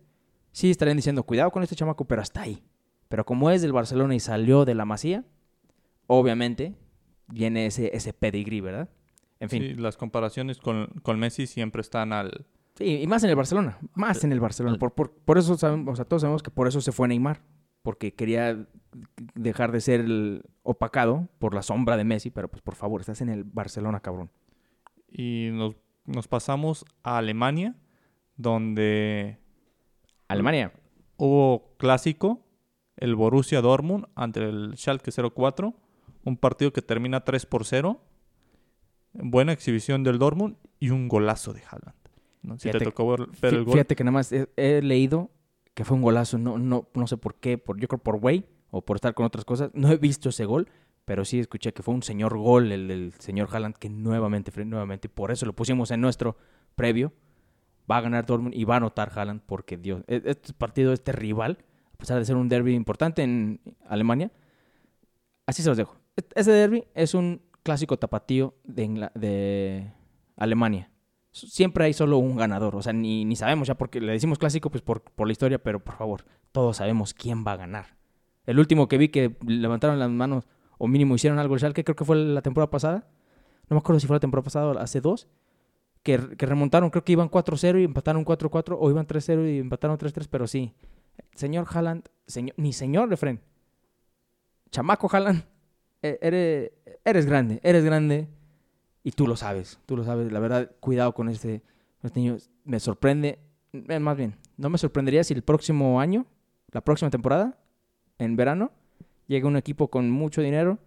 A: sí estarían diciendo, cuidado con este chamaco, pero hasta ahí. Pero como es del Barcelona y salió de la Masía, obviamente viene ese, ese pedigrí, ¿verdad? En fin.
B: Sí, las comparaciones con, con Messi siempre están al...
A: Sí, y más en el Barcelona, más en el Barcelona. Por, por, por eso sabemos, o sea, todos sabemos que por eso se fue Neymar, porque quería dejar de ser el opacado por la sombra de Messi, pero pues por favor, estás en el Barcelona, cabrón.
B: Y nos, nos pasamos a Alemania, donde
A: Alemania.
B: hubo clásico, el Borussia Dortmund ante el Schalke 04, un partido que termina 3 por 0. Buena exhibición del Dortmund y un golazo de Haaland. ¿no? Si te
A: Fíjate-
B: tocó ver, ver el gol.
A: Fíjate que nada más he, he leído que fue un golazo, no, no, no sé por qué, por, yo creo por güey o por estar con otras cosas. No he visto ese gol, pero sí escuché que fue un señor gol el del señor Haaland que nuevamente, nuevamente, y por eso lo pusimos en nuestro previo. Va a ganar Dortmund y va a anotar Haaland porque Dios, e- este partido, este rival, pesar de ser un derby importante en Alemania, así se los dejo. E- Ese derby es un clásico tapatío de, de Alemania. Siempre hay solo un ganador, o sea, ni, ni sabemos ya porque le decimos clásico pues por, por la historia, pero por favor, todos sabemos quién va a ganar. El último que vi que levantaron las manos o mínimo hicieron algo el Schalke, creo que fue la temporada pasada. No me acuerdo si fue la temporada pasada o hace dos. Que, que remontaron, creo que iban 4-0 y empataron 4-4 o iban 3-0 y empataron 3-3, pero sí. Señor Haaland, señor, ni señor Refren. Chamaco Haaland, e- eres, eres grande, eres grande y tú lo sabes, tú lo sabes. La verdad, cuidado con este, este niño. Me sorprende, eh, más bien, no me sorprendería si el próximo año, la próxima temporada, en verano, llega un equipo con mucho dinero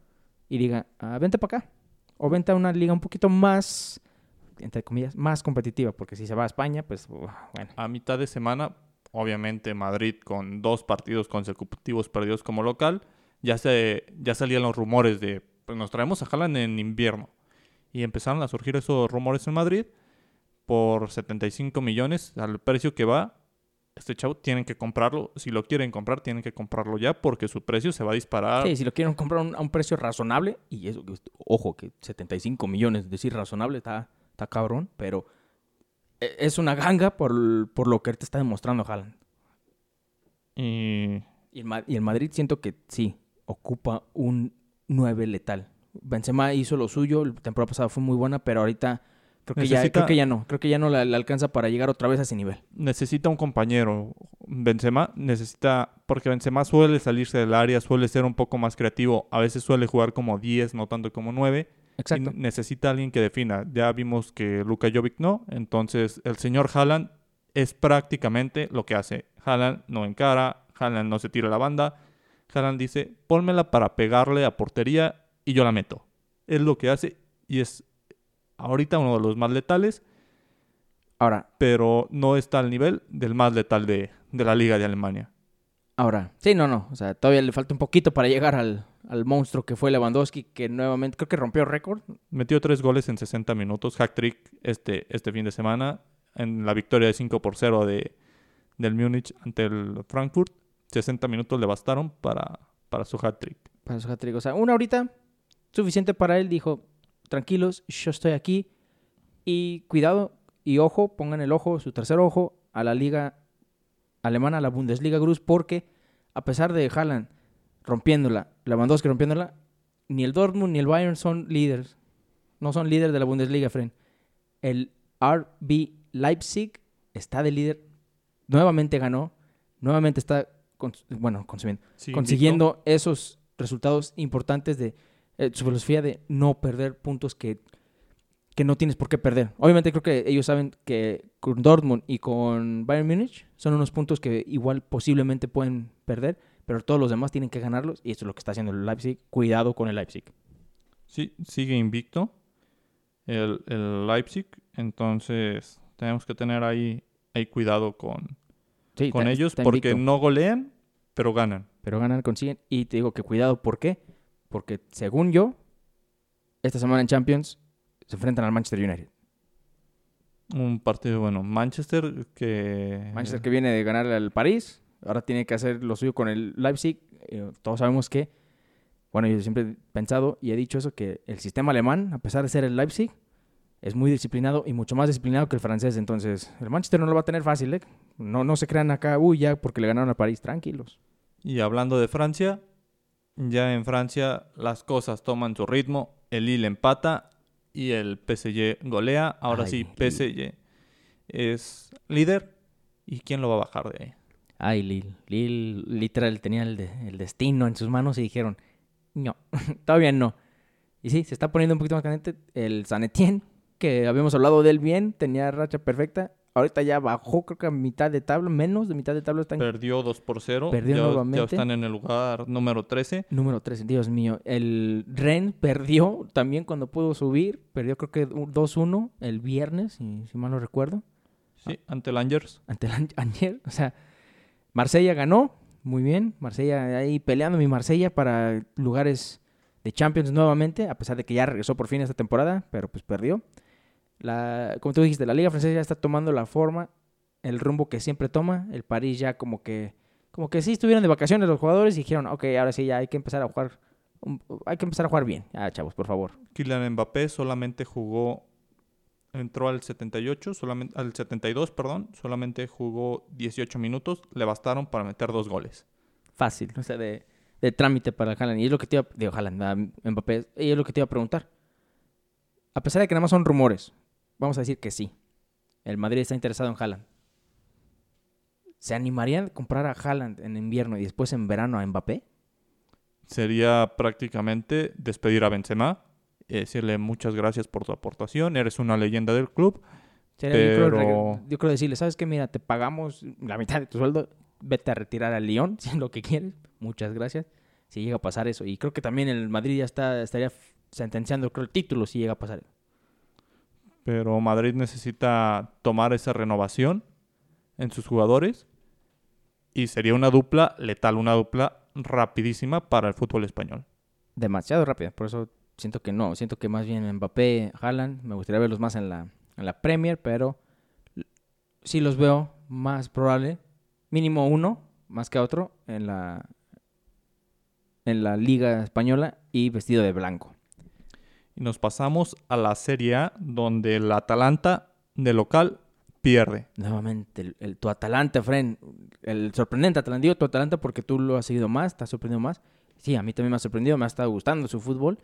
A: y diga, "Ah, vente para acá. O vente a una liga un poquito más, entre comillas, más competitiva. Porque si se va a España, pues, bueno.
B: A mitad de semana, obviamente Madrid con dos partidos consecutivos perdidos como local, ya se ya salían los rumores de pues nos traemos a Haaland en invierno. Y empezaron a surgir esos rumores en Madrid por 75 millones al precio que va. Este chavo tienen que comprarlo. Si lo quieren comprar, tienen que comprarlo ya porque su precio se va a disparar.
A: Sí, si lo quieren comprar a un, precio razonable, y eso, ojo, que 75 millones, decir razonable, está, está cabrón, pero es una ganga por, por lo que te está demostrando Haaland.
B: Y
A: Y el, y el Madrid siento que sí, ocupa un 9 letal. Benzema hizo lo suyo, la temporada pasada fue muy buena, pero ahorita creo que, ya, creo que ya no. Creo que ya no le alcanza para llegar otra vez a ese nivel.
B: necesita un compañero. Benzema necesita, porque Benzema suele salirse del área, suele ser un poco más creativo, a veces suele jugar como 10, no tanto como 9.
A: Exacto.
B: Y necesita alguien que defina. Ya vimos que Luka Jovic no, entonces el señor Haaland es prácticamente lo que hace. Haaland no encara, Haaland no se tira la banda. Haaland dice, pónmela para pegarle a portería y yo la meto. Es lo que hace y es ahorita uno de los más letales
A: Ahora,
B: pero no está al nivel del más letal de, de la Liga de Alemania.
A: Ahora, sí, no, no. O sea, todavía le falta un poquito para llegar al, al monstruo que fue Lewandowski, que nuevamente creo que rompió récord.
B: Metió tres goles en 60 minutos, hack trick este, este fin de semana, en la victoria de 5 por 0 de, del Múnich ante el Frankfurt. 60 minutos le bastaron para, para su hat trick.
A: para su hat-trick. O sea, una horita suficiente para él. Dijo, tranquilos, yo estoy aquí. Y cuidado y ojo, pongan el ojo, su tercer ojo, a la liga alemana, a la Bundesliga Gruz, porque a pesar de Haaland rompiéndola, Lewandowski rompiéndola, ni el Dortmund ni el Bayern son líderes. No son líderes de la Bundesliga, Fren. El RB Leipzig está de líder. Nuevamente ganó. Nuevamente está, cons- bueno, consumiendo
B: Sí,
A: consiguiendo esos resultados importantes de eh, su filosofía de no perder puntos que, que no tienes por qué perder. Obviamente creo que ellos saben que con Dortmund y con Bayern Múnich son unos puntos que igual posiblemente pueden perder, pero todos los demás tienen que ganarlos y eso es lo que está haciendo el Leipzig. Cuidado con el Leipzig.
B: Sí, sigue invicto el, el Leipzig, entonces tenemos que tener ahí, ahí cuidado con,
A: Sí,
B: con
A: está-
B: ellos
A: está
B: porque
A: invicto,
B: no golean, pero ganan.
A: pero ganan, consiguen y te digo que cuidado, ¿por qué? Porque según yo, esta semana en Champions se enfrentan al Manchester United.
B: Un partido bueno. Manchester que...
A: Manchester que viene de ganar al París, ahora tiene que hacer lo suyo con el Leipzig. Eh, todos sabemos que, bueno, yo siempre he pensado y he dicho eso, que el sistema alemán, a pesar de ser el Leipzig, es muy disciplinado y mucho más disciplinado que el francés. Entonces, el Manchester no lo va a tener fácil, ¿eh? No, no se crean acá, uy, ya porque le ganaron a París, tranquilos.
B: Y hablando de Francia, ya en Francia las cosas toman su ritmo. El Lille empata y el PSG golea. Ahora
A: Ay,
B: sí. PSG es líder. ¿Y quién lo va a bajar de ahí?
A: Ay, Lille. Lille literal tenía el, de- el destino en sus manos y dijeron, no, todavía no. Y sí, se está poniendo un poquito más caliente. El San Etienne, que habíamos hablado de él bien, tenía racha perfecta. Ahorita ya bajó, creo que a mitad de tabla, menos de mitad de tabla están
B: Perdió 2 por 0.
A: Perdió
B: ya, ya
A: nuevamente.
B: están en el lugar número 13.
A: Número 13, Dios mío. El Ren perdió también cuando pudo subir. Perdió creo que un- 2-1 el viernes, si, si mal no recuerdo.
B: Sí, ante el Angers.
A: Ante el An- Añer. O sea, Marsella ganó. Muy bien. Marsella ahí peleando mi Marsella para lugares de Champions nuevamente. A pesar de que ya regresó por fin esta temporada. Pero pues perdió. La, como tú dijiste, la Liga Francesa ya está tomando la forma, el rumbo que siempre toma. El París ya como que, como que sí estuvieron de vacaciones los jugadores y dijeron, ok, ahora sí ya hay que empezar a jugar, hay que empezar a jugar bien. Ya, chavos, por favor.
B: Kylian Mbappé solamente jugó, entró al 78, solamente, al 72, perdón, solamente jugó 18 minutos, le bastaron para meter dos goles.
A: Fácil, o sea, de, de trámite para Haaland. Y es lo que te iba, de Haaland, a Mbappé, y es lo que te iba a preguntar. A pesar de que nada más son rumores, vamos a decir que sí. El Madrid está interesado en Haaland. ¿Se animarían a comprar a Haaland en invierno y después en verano a Mbappé?
B: Sería prácticamente despedir a Benzema, eh, decirle muchas gracias por tu aportación, eres una leyenda del club.
A: Sería, yo, creo,
B: Pero-
A: yo creo decirle, ¿sabes qué? Mira, te pagamos la mitad de tu sueldo, vete a retirar al Lyon, si es lo que quieres. Muchas gracias. Si llega a pasar eso. Y creo que también el Madrid ya está, estaría sentenciando creo, el título si llega a pasar.
B: Pero Madrid necesita tomar esa renovación en sus jugadores y sería una dupla letal, una dupla rapidísima para el fútbol español.
A: Demasiado rápido. Por eso siento que no. Siento que más bien Mbappé, Haaland, me gustaría verlos más en la, en la Premier, pero sí los veo más probable, mínimo uno, más que otro, en la, en la Liga Española y vestido de blanco.
B: Y nos pasamos a la Serie A, donde el Atalanta de local pierde.
A: Nuevamente, el, el- tu Atalanta, Fren, el sorprendente Atalanta, digo tu Atalanta porque tú lo has seguido más, te has sorprendido más. Sí, a mí también me ha sorprendido, me ha estado gustando su fútbol,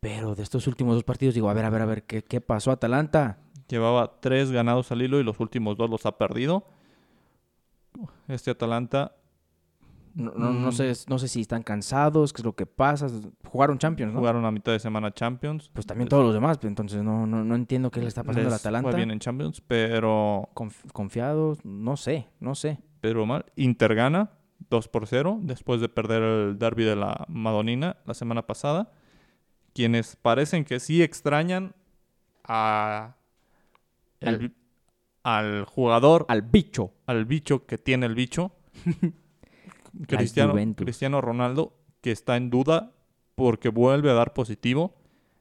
A: pero de estos últimos dos partidos digo, a ver, a ver, a ver, ¿qué, qué pasó Atalanta?
B: Llevaba tres ganados al hilo y los últimos dos los ha perdido. Este Atalanta,
A: No, no, no
B: Mm.
A: sé, no sé si están cansados, qué es lo que pasa. Jugaron Champions, ¿no?
B: jugaron a mitad de semana Champions.
A: Pues también todos los demás, pero entonces no, no, no entiendo qué le está pasando al Atalanta.
B: Fue bien en Champions, pero,
A: Conf- confiados, no sé, no sé.
B: pero mal. Inter gana 2 por 0 después de perder el derby de la Madonina la semana pasada. Quienes parecen que sí extrañan a el
A: Al-
B: al jugador
A: Al bicho.
B: al bicho que tiene el bicho. Cristiano, Ronaldo, que está en duda porque vuelve a dar positivo.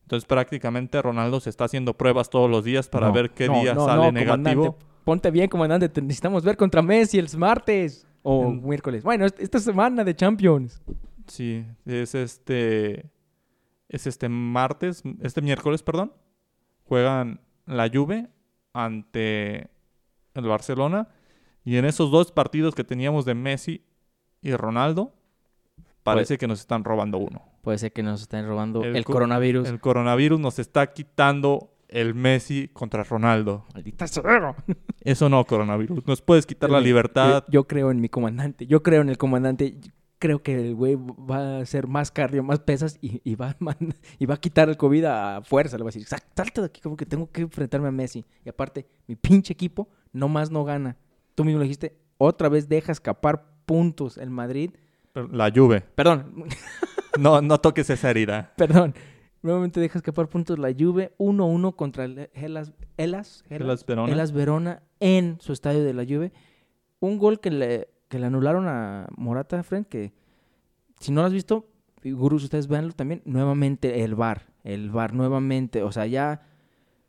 B: Entonces prácticamente Ronaldo se está haciendo pruebas todos los días para
A: No,
B: ver qué
A: no,
B: día
A: no,
B: sale negativo.
A: Ponte bien, comandante. Te necesitamos ver contra Messi el martes o
B: En-
A: miércoles. Bueno, est- esta semana de Champions.
B: Sí, es este es este martes, este miércoles, perdón. Juegan la Juve ante el Barcelona y en esos dos partidos que teníamos de Messi y Ronaldo parece que nos están robando uno.
A: Puede ser que nos estén robando el,
B: El co-
A: coronavirus.
B: El coronavirus nos está quitando el Messi contra Ronaldo.
A: Maldita sea.
B: Eso no, coronavirus. Nos puedes quitar la libertad.
A: Yo, creo en mi comandante. Yo creo en el comandante. Creo que el güey va a hacer más cardio, más pesas y, y va, a y va a quitar el COVID a fuerza. Le va a decir, "Sal- salte de aquí, como que tengo que enfrentarme a Messi. Y aparte, mi pinche equipo no más no gana. Tú mismo lo dijiste, otra vez deja escapar puntos el Madrid.
B: La Juve.
A: Perdón,
B: No, no toques esa herida.
A: perdón. Nuevamente deja escapar puntos la Juve 1-1 contra el Hellas, Hellas,
B: Hellas Verona.
A: Hellas Verona en su estadio de la Juve. Un gol que le, que le anularon a Morata, Fred, que si no lo has visto, gurús, ustedes véanlo también, nuevamente el VAR, el VAR, nuevamente, o sea, ya,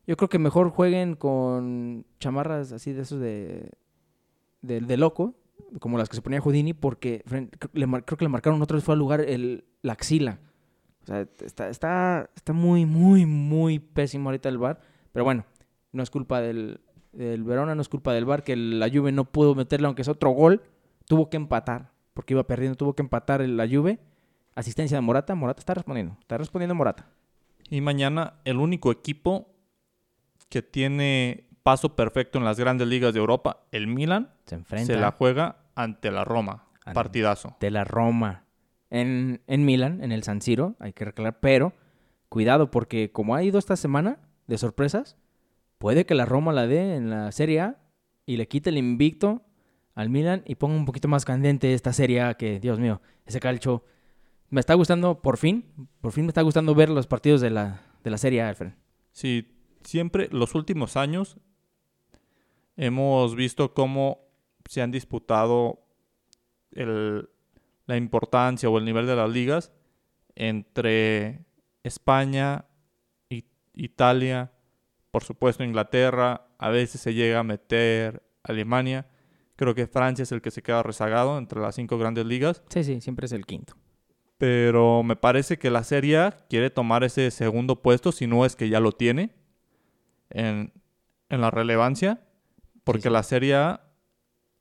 A: yo creo que mejor jueguen con chamarras así de esos de, de, de loco, como las que se ponía Houdini, porque le creo que le marcaron otra vez fue al lugar el, la axila. O sea, está, está, está muy, muy, muy pésimo ahorita el VAR. Pero bueno, No es culpa del, del Verona, no es culpa del Bar que la Juve no pudo meterle aunque es otro gol. Tuvo que empatar porque iba perdiendo, tuvo que empatar la Juve. Asistencia de Morata, Morata está respondiendo, está respondiendo Morata.
B: Y mañana el único equipo que tiene paso perfecto en las grandes ligas de Europa, el Milan,
A: Se enfrenta
B: se la juega ante la Roma.
A: Ante-
B: Partidazo.
A: de la Roma en, en Milan, en el San Siro, hay que recordar, pero cuidado porque como ha ido esta semana de sorpresas, puede que la Roma la dé en la Serie A y le quite el invicto al Milan y ponga un poquito más candente esta Serie A que, Dios mío, ese calcho. Me está gustando, por fin, por fin me está gustando ver los partidos de la, de la Serie A, Alfred.
B: Sí, siempre los últimos años hemos visto cómo se han disputado el- la importancia o el nivel de las ligas entre España, I- Italia, por supuesto Inglaterra, a veces se llega a meter Alemania. Creo que Francia es el que se queda rezagado entre las cinco grandes ligas.
A: Sí, sí, siempre es el quinto.
B: Pero me parece que la Serie A quiere tomar ese segundo puesto, si no es que ya lo tiene, en, en la relevancia, porque
A: sí.
B: la Serie A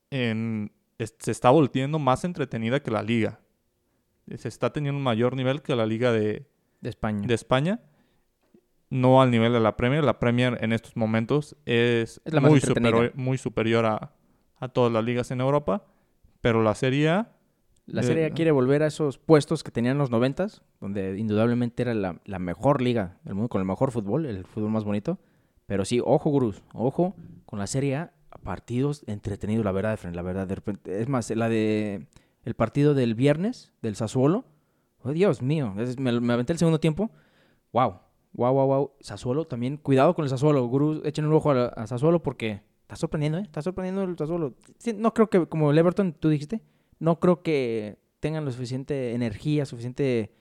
B: en- es- se está volviendo más entretenida que la Liga. Se está teniendo un mayor nivel que la Liga de,
A: De España.
B: de España. No al nivel de la Premier. La Premier en estos momentos es,
A: Es la más
B: muy, superior, muy superior a, a todas las ligas en Europa. Pero la Serie A
A: La Serie A quiere volver a esos puestos que tenían en los noventas, donde indudablemente era la, la mejor liga del mundo, con el mejor fútbol, el fútbol más bonito. Pero sí, ojo, gurús, ojo con la Serie A, partidos entretenidos, la verdad, la verdad. De repente, es más, la de el partido del viernes, del Sassuolo, oh, Dios mío, es- me, aventé el segundo tiempo, wow, wow, wow, wow. Sassuolo también, cuidado con el Sassuolo, gurús, echen un ojo a, a Sassuolo porque está sorprendiendo, ¿eh? Está sorprendiendo el Sassuolo. No creo que, como el Everton, tú dijiste, no creo que tengan lo suficiente energía, suficiente,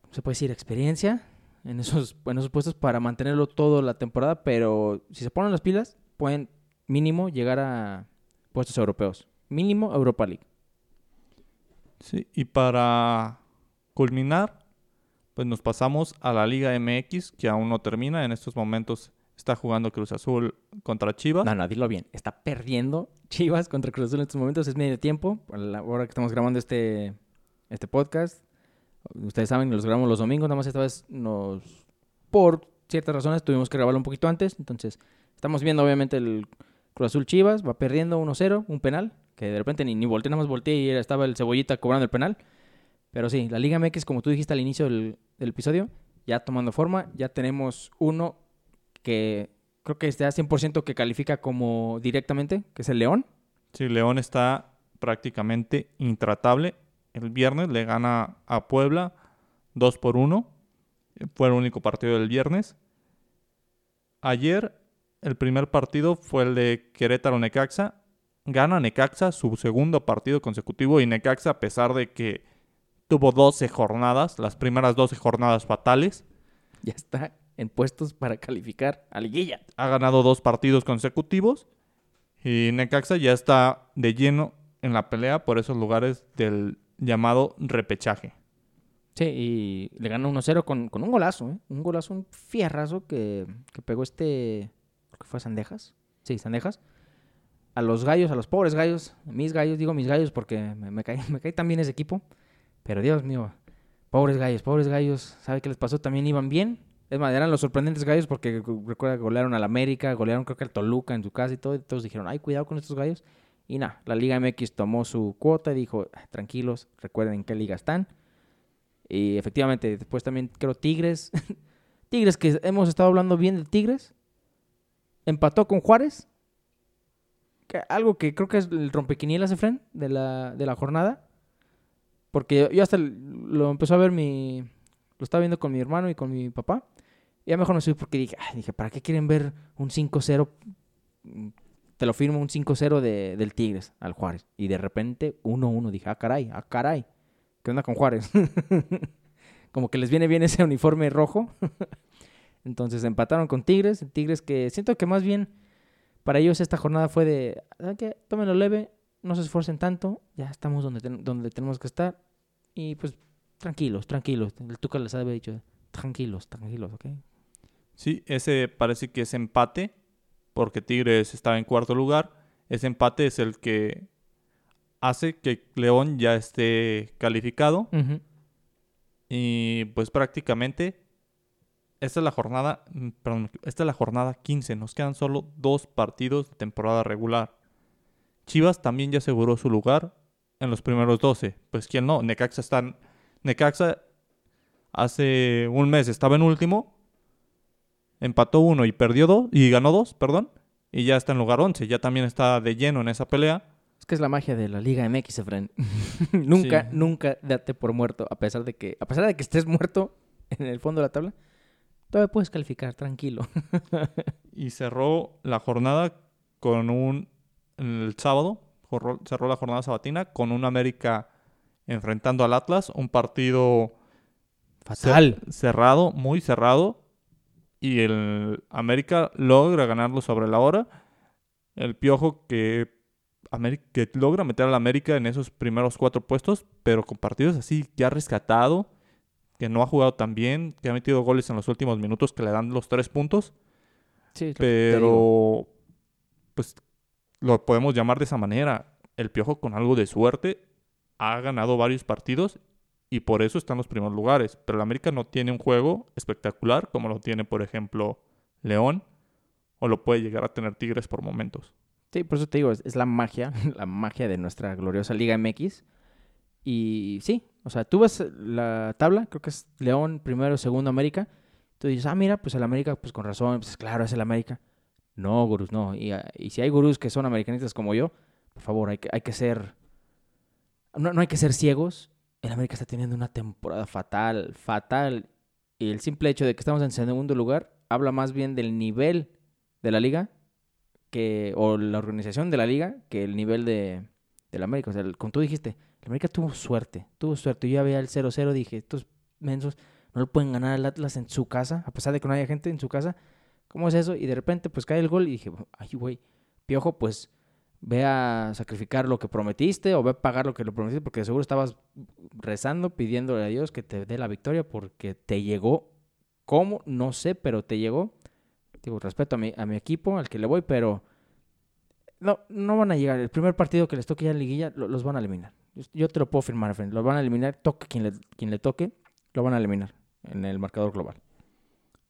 A: ¿cómo se puede decir? Experiencia en esos, en esos puestos para mantenerlo toda la temporada, pero si se ponen las pilas, pueden mínimo llegar a puestos europeos. Mínimo Europa League.
B: Sí, y para culminar, pues nos pasamos a la Liga MX, que aún no termina. En estos momentos está jugando Cruz Azul contra Chivas.
A: No, no, dilo bien. Está perdiendo Chivas contra Cruz Azul en estos momentos. Es medio tiempo, a la hora que estamos grabando este, este podcast. Ustedes saben que los grabamos los domingos, nada más esta vez nos... Por ciertas razones tuvimos que grabarlo un poquito antes. Entonces, estamos viendo obviamente el Cruz Azul Chivas. Va perdiendo 1-0, un penal. Que de repente ni, ni volteé, nada más volteé y estaba el cebollita cobrando el penal. Pero sí, la Liga MX, como tú dijiste al inicio del, del episodio, ya tomando forma. Ya tenemos uno que creo que está 100% que califica como directamente, que es el León.
B: Sí, León está prácticamente intratable. El viernes le gana a Puebla 2 por 1. Fue el único partido del viernes. Ayer el primer partido fue el de Querétaro-Necaxa. Gana Necaxa su segundo partido consecutivo y Necaxa a pesar de que tuvo 12 jornadas, las primeras 12 jornadas fatales,
A: Ya está en puestos para calificar a liguilla.
B: ha ganado dos partidos consecutivos y Necaxa ya está de lleno en la pelea por esos lugares del llamado repechaje.
A: Sí, y le gana 1-0 con, con un golazo, ¿eh? Un golazo, un fierrazo que, que pegó este... Creo que fue Sandejas. Sí, Sandejas. A los gallos, a los pobres gallos. Mis gallos, digo mis gallos porque me, me cae, me cae tan ese equipo. Pero Dios mío, pobres gallos, pobres gallos. ¿Sabe qué les pasó? También iban bien. Es más, eran los sorprendentes gallos porque recuerda que golearon al América, golearon creo que al Toluca en su casa y todo. Y todos dijeron, ay, cuidado con estos gallos. Y nada, la Liga MX tomó su cuota y dijo, "Ah, tranquilos, recuerden en qué liga están. Y efectivamente, después también creo Tigres. Tigres, que hemos estado hablando bien de Tigres. Empató con Juárez. Que- algo que creo que es el rompequinielas, Efren, de la, de la jornada. Porque yo, hasta lo empezó a ver mi... Lo estaba viendo con mi hermano y con mi papá. Y ya mejor no sé porque dije, dije, ¿para qué quieren ver un 5-0? Te lo firmo, un 5-0 de, del Tigres al Juárez. Y de repente, 1-1. Dije, ah, caray, ah, caray. ¿Qué onda con Juárez? Como que les viene bien ese uniforme rojo. Entonces empataron con Tigres. Tigres que siento que más bien para ellos esta jornada fue de, ¿saben qué? Tómenlo leve, no se esfuercen tanto, ya estamos donde, donde tenemos que estar. Y pues tranquilos, tranquilos. El Tuca les había dicho, tranquilos, tranquilos, ¿ok?
B: Sí, ese parece que es empate, porque Tigres estaba en cuarto lugar. Ese empate es el que hace que León ya esté calificado. Y pues prácticamente esta es la jornada, perdón, esta es la jornada 15. Nos quedan solo dos partidos de temporada regular. Chivas también ya aseguró su lugar en los primeros 12. Pues quién no, Necaxa está en- Necaxa hace un mes estaba en último, empató uno y perdió dos y ganó dos, perdón, y ya está en lugar 11. Ya también está de lleno en esa pelea.
A: Es que es la magia de la Liga MX, Efren. nunca,
B: Sí.
A: nunca date por muerto, a pesar de que, a pesar de que estés muerto en el fondo de la tabla, todavía puedes calificar, tranquilo.
B: y cerró la jornada con un el sábado cerró la jornada sabatina con un América enfrentando al Atlas un partido
A: Fatal.
B: cer- cerrado muy cerrado y el América logra ganarlo sobre la hora. El piojo que que logra meter al América en esos primeros cuatro puestos pero con partidos así que ha rescatado que no ha jugado tan bien que ha metido goles en los últimos minutos que le dan los tres puntos.
A: Sí,
B: pero, pues, lo podemos llamar de esa manera. El Piojo con algo de suerte ha ganado varios partidos y por eso está en los primeros lugares. Pero el América no tiene un juego espectacular como lo tiene, por ejemplo, León o lo puede llegar a tener Tigres por momentos.
A: Sí, por eso te digo, es, es la magia, la magia de nuestra gloriosa Liga MX. Y sí, o sea, tú ves la tabla, creo que es León, primero, segundo, América. Tú dices, ah, mira, pues el América, pues con razón, pues claro, es el América. No, gurús, no. Y, ah, y si hay gurús que son americanistas como yo, por favor, hay que, hay que ser... No, no hay que ser ciegos. El América está teniendo una temporada fatal, fatal. Y el simple hecho de que estamos en segundo lugar habla más bien del nivel de la liga que o la organización de la liga que el nivel de del América. O sea, el- como tú dijiste, el América tuvo suerte, tuvo suerte. Yo ya veía el 0-0, dije, estos mensos no lo pueden ganar al Atlas en su casa, a pesar de que no haya gente en su casa. ¿Cómo es eso? Y de repente, pues cae el gol y dije, ay, güey, Piojo, pues ve a sacrificar lo que prometiste o ve a pagar lo que lo prometiste, porque seguro estabas rezando, pidiéndole a Dios que te dé la victoria, porque te llegó. ¿Cómo? No sé, pero te llegó. Digo, respeto a mi, a mi equipo, al que le voy, pero no, no van a llegar. El primer partido que les toque ya en liguilla, lo- los van a eliminar. Yo, te lo puedo firmar, Efraín. Los van a eliminar, toque quien le, quien le toque, lo van a eliminar en el marcador global.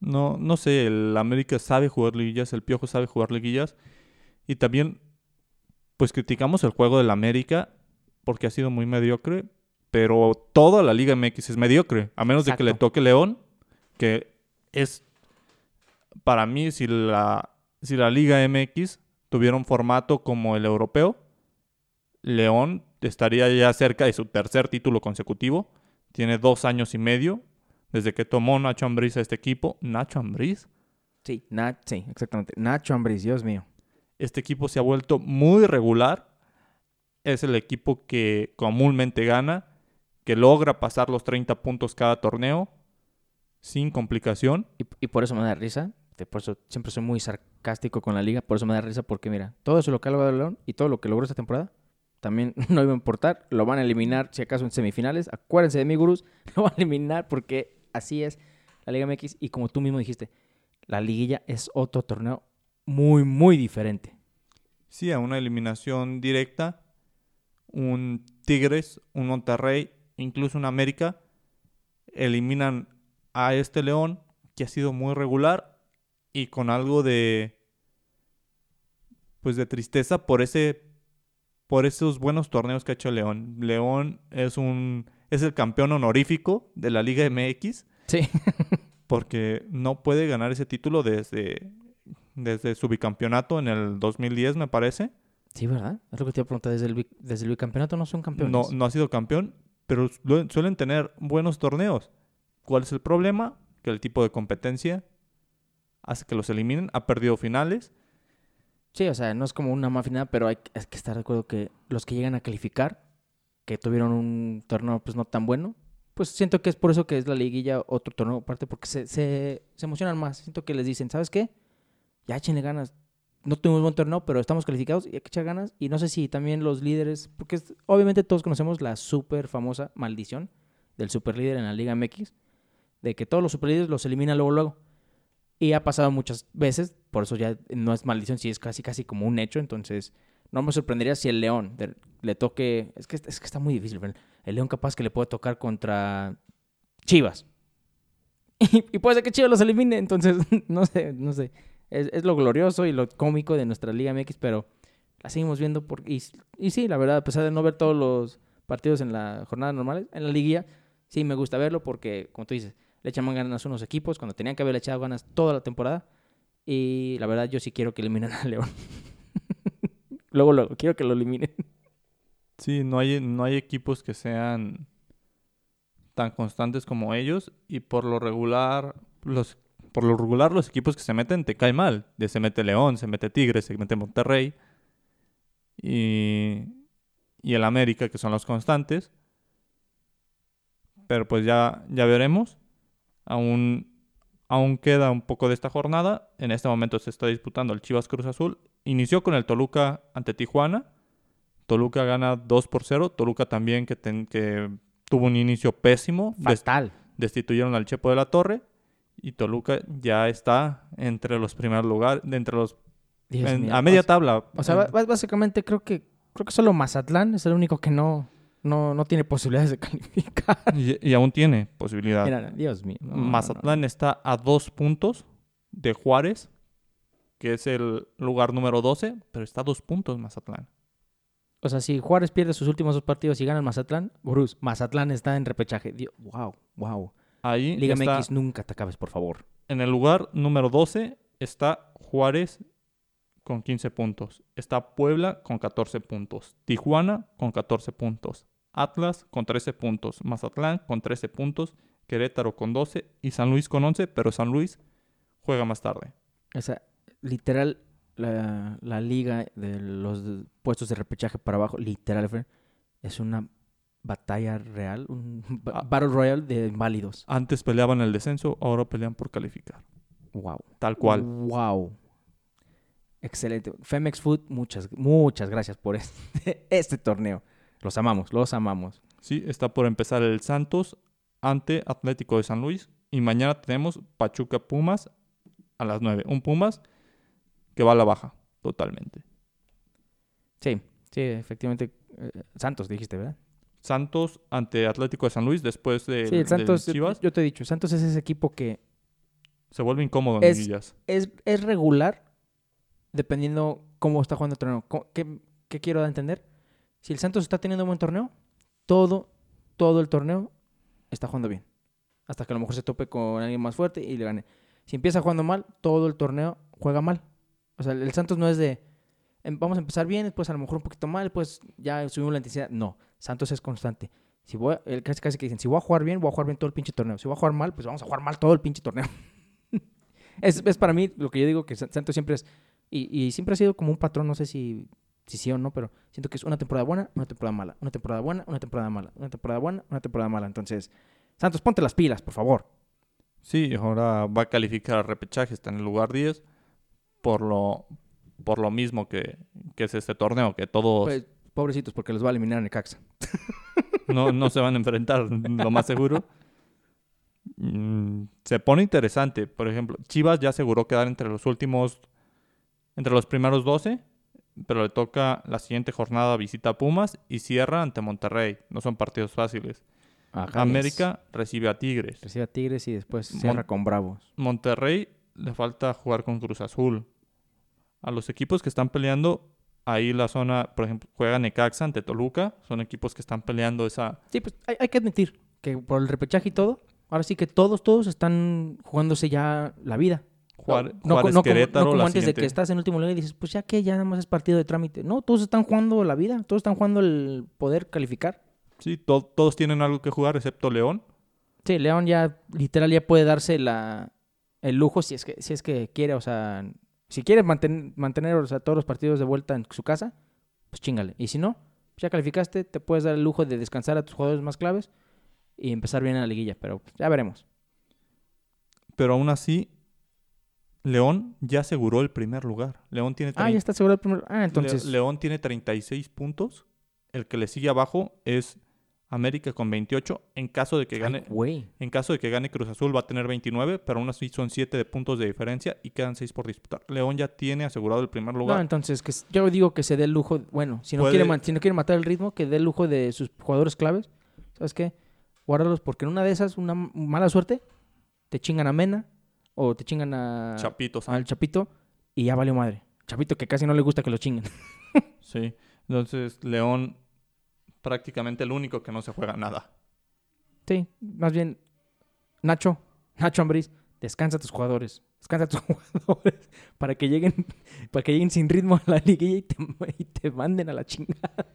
B: No, no sé, el América sabe jugar liguillas, el Piojo sabe jugar liguillas. Y también, pues criticamos el juego del América porque ha sido muy mediocre. Pero toda la Liga MX es mediocre. A menos de que le toque León, que es, para mí, si la, si la Liga MX tuviera un formato como el europeo, León estaría ya cerca de su tercer título consecutivo. Tiene dos años y medio desde que tomó Nacho Ambriz a este equipo. Nacho Ambriz.
A: Sí, sí, exactamente. Nacho Ambriz, Dios mío.
B: Este equipo se ha vuelto muy regular. Es el equipo que comúnmente gana, que logra pasar los 30 puntos cada torneo sin complicación.
A: Y, por eso me da risa. Por eso siempre soy muy sarcástico con la liga. Por eso me da risa porque, mira, todo eso lo que ha logrado León y todo lo que logró esta temporada también no iba a importar. Lo van a eliminar, si acaso, en semifinales. Acuérdense de mí, gurús. Lo van a eliminar porque así es la Liga MX. Y como tú mismo dijiste, la liguilla es otro torneo muy, muy diferente.
B: Sí, a una eliminación directa. Un Tigres, un Monterrey, incluso un América. Eliminan a este León, que ha sido muy regular y con algo de. Pues de tristeza por ese. Por esos buenos torneos que ha hecho León. León es un. Es el campeón honorífico de la Liga MX.
A: Sí.
B: porque no puede ganar ese título desde, desde su bicampeonato en el 2010, me parece.
A: Sí, ¿verdad? Es lo que te iba a preguntar. Desde el, desde el bicampeonato no son campeones.
B: No, no ha sido campeón, pero su- suelen tener buenos torneos. ¿Cuál es el problema? Que el tipo de competencia hace que los eliminen. Ha perdido finales.
A: Sí, o sea, no es como una máquina, pero hay, hay que estar de acuerdo que los que llegan a calificar, que tuvieron un torneo pues no tan bueno, pues siento que es por eso que es la liguilla otro torneo aparte, porque se, se, se emocionan más. Siento que les dicen, ¿sabes qué? Ya échenle ganas. No tuvimos buen torneo, pero estamos calificados y hay que echar ganas. Y no sé si también los líderes, porque obviamente todos conocemos la súper famosa maldición del super líder en la Liga MX, de que todos los super líderes los eliminan luego luego. Y ha pasado muchas veces, por eso ya no es maldición, sí es casi casi como un hecho. Entonces, no me sorprendería si el León le toque. Es que, es que está muy difícil. ¿verdad? El León capaz que le puede tocar contra Chivas. Y, y puede ser que Chivas los elimine. Entonces, no sé, no sé. Es, es lo glorioso y lo cómico de nuestra Liga MX, pero la seguimos viendo. Por, y, sí, la verdad, a pesar de no ver todos los partidos en la jornada normal, en la liguilla, sí me gusta verlo porque, como tú dices, le echan más ganas unos equipos cuando tenían que haberle echado ganas toda la temporada. Y la verdad, yo sí quiero que eliminen a León. luego, luego, quiero que lo eliminen.
B: Sí, no hay, no hay equipos que sean tan constantes como ellos y por lo regular los por lo regular los equipos que se meten te cae mal. Se mete León, se mete Tigres, se mete Monterrey y, y el América que son los constantes. Pero pues ya, ya veremos. Aún, aún queda un poco de esta jornada. En este momento se está disputando el Chivas Cruz Azul. Inició con el Toluca ante Tijuana. Toluca gana 2 por 0. Toluca también que, ten- que tuvo un inicio pésimo.
A: Fatal.
B: destituyeron al Chepo de la Torre. Y Toluca ya está entre los primeros lugares, de entre los en- a media tabla.
A: O sea,
B: En-
A: básicamente creo que creo que solo Mazatlán es el único que no, no, no tiene posibilidades de calificar.
B: y, y aún tiene posibilidad.
A: Mira, Dios mío. no, no, no.
B: Mazatlán está a dos puntos de Juárez, que es el lugar número 12, pero está a dos puntos Mazatlán.
A: O sea, si Juárez pierde sus últimos dos partidos y gana el Mazatlán, Bruce, Mazatlán está en repechaje. Dios, wow, wow.
B: Ahí
A: Liga
B: está,
A: MX, nunca te acabes, por favor.
B: en el lugar número 12 está Juárez con 15 puntos. Está Puebla con 14 puntos. Tijuana con 14 puntos. Atlas con 13 puntos. Mazatlán con 13 puntos. Querétaro con 12 y San Luis con 11, pero San Luis juega más tarde.
A: O sea, literal, la, la liga de los puestos de repechaje para abajo, literal, es una batalla real, un ba-
B: Ah.
A: Battle Royale de inválidos.
B: Antes peleaban el descenso, ahora pelean por calificar.
A: Wow.
B: Tal cual.
A: Wow. Excelente. Femex Food, muchas, muchas gracias por este, este torneo. Los amamos, los amamos.
B: Sí, está por empezar el Santos ante Atlético de San Luis. Y mañana tenemos Pachuca Pumas a las 9. Un Pumas que va a la baja totalmente.
A: Sí, sí, efectivamente. eh, Santos, dijiste, ¿verdad?
B: Santos ante Atlético de San Luis después de
A: sí, el Santos,
B: Chivas.
A: yo te he dicho, Santos es ese equipo que
B: Se vuelve incómodo en
A: Es- es, es regular dependiendo cómo está jugando el torneo. ¿Qué, qué quiero entender? Si el Santos está teniendo un buen torneo, todo, todo el torneo está jugando bien. Hasta que a lo mejor se tope con alguien más fuerte y le gane. Si empieza jugando mal, todo el torneo juega mal. O sea, el Santos no es de em, vamos a empezar bien, después a lo mejor un poquito mal, pues ya subimos la intensidad. No, Santos es constante. Si voy a- el casi casi que dicen, si voy a jugar bien, voy a jugar bien todo el pinche torneo. Si voy a jugar mal, pues vamos a jugar mal todo el pinche torneo. es, es para mí lo que yo digo que Sa- Santos siempre es y, y siempre ha sido como un patrón, no sé si, si sí o no, pero siento que es una temporada buena, una temporada mala, una temporada buena, una temporada mala, una temporada buena, una temporada mala. Entonces, Santos, ponte las pilas, por favor.
B: Sí, ahora va a calificar al repechaje, está en el lugar 10 por lo, por lo mismo que, que es este torneo, que todos
A: Pues, pobrecitos, porque los va a eliminar Necaxa.
B: no, no se van a enfrentar, lo más seguro. Mm, se pone interesante. Por ejemplo, Chivas ya aseguró quedar entre los últimos, entre los primeros 12, pero le toca la siguiente jornada visita a Pumas y cierra ante Monterrey. No son partidos fáciles.
A: Ajá,
B: América recibe a Tigres.
A: Recibe a Tigres y después cierra
B: Mon-
A: con Bravos.
B: Monterrey le falta jugar con Cruz Azul. A los equipos que están peleando, ahí la zona, por ejemplo, juega Necaxa ante Toluca. Son equipos que están peleando esa...
A: Sí, pues hay, hay que admitir que por el repechaje y todo, ahora sí que todos, todos están jugándose ya la vida.
B: Juar-
A: no,
B: Juárez,
A: no
B: Querétaro,
A: no como antes de que estás en último lugar y dices, pues ya que ya nada más es partido de trámite. No, todos están jugando la vida, todos están jugando el poder calificar.
B: Sí, to- todos tienen algo que jugar excepto León.
A: Sí, León ya literal ya puede darse la, el lujo si es que si es que quiere, o sea, si quiere manten- mantener o sea, todos los partidos de vuelta en su casa, pues chingale. Y si no, pues ya calificaste, te puedes dar el lujo de descansar a tus jugadores más claves y empezar bien en la liguilla, pero pues, ya veremos.
B: Pero aún así, León ya aseguró el primer lugar. León tiene,
A: Ah, ya está seguro el primero. Ah,
B: Le-
A: entonces
B: León tiene 36 puntos. El que le sigue abajo es América con 28. En caso de que gane,
A: Ay,
B: en caso de que gane Cruz Azul va a tener 29, pero aún así son 7 de puntos de diferencia y quedan 6 por disputar. León ya tiene asegurado el primer
A: No,
B: lugar.
A: entonces, que yo digo que se dé el lujo, bueno, si no,
B: Puede-
A: quiere, si no quiere matar el ritmo, que dé el lujo de sus jugadores claves. ¿Sabes qué? Guárdalos porque en una de esas, una mala suerte, te chingan a Mena o te chingan a,
B: Chapito,
A: al Chapito y ya valió madre. Chapito que casi no le gusta que lo chinguen.
B: Sí. Entonces, León prácticamente el único que no se juega nada.
A: Sí, más bien, Nacho, Nacho Ambriz, descansa a tus jugadores. Descansa a tus jugadores para que lleguen, para que lleguen sin ritmo a la liguilla y te, y te manden a la chingada.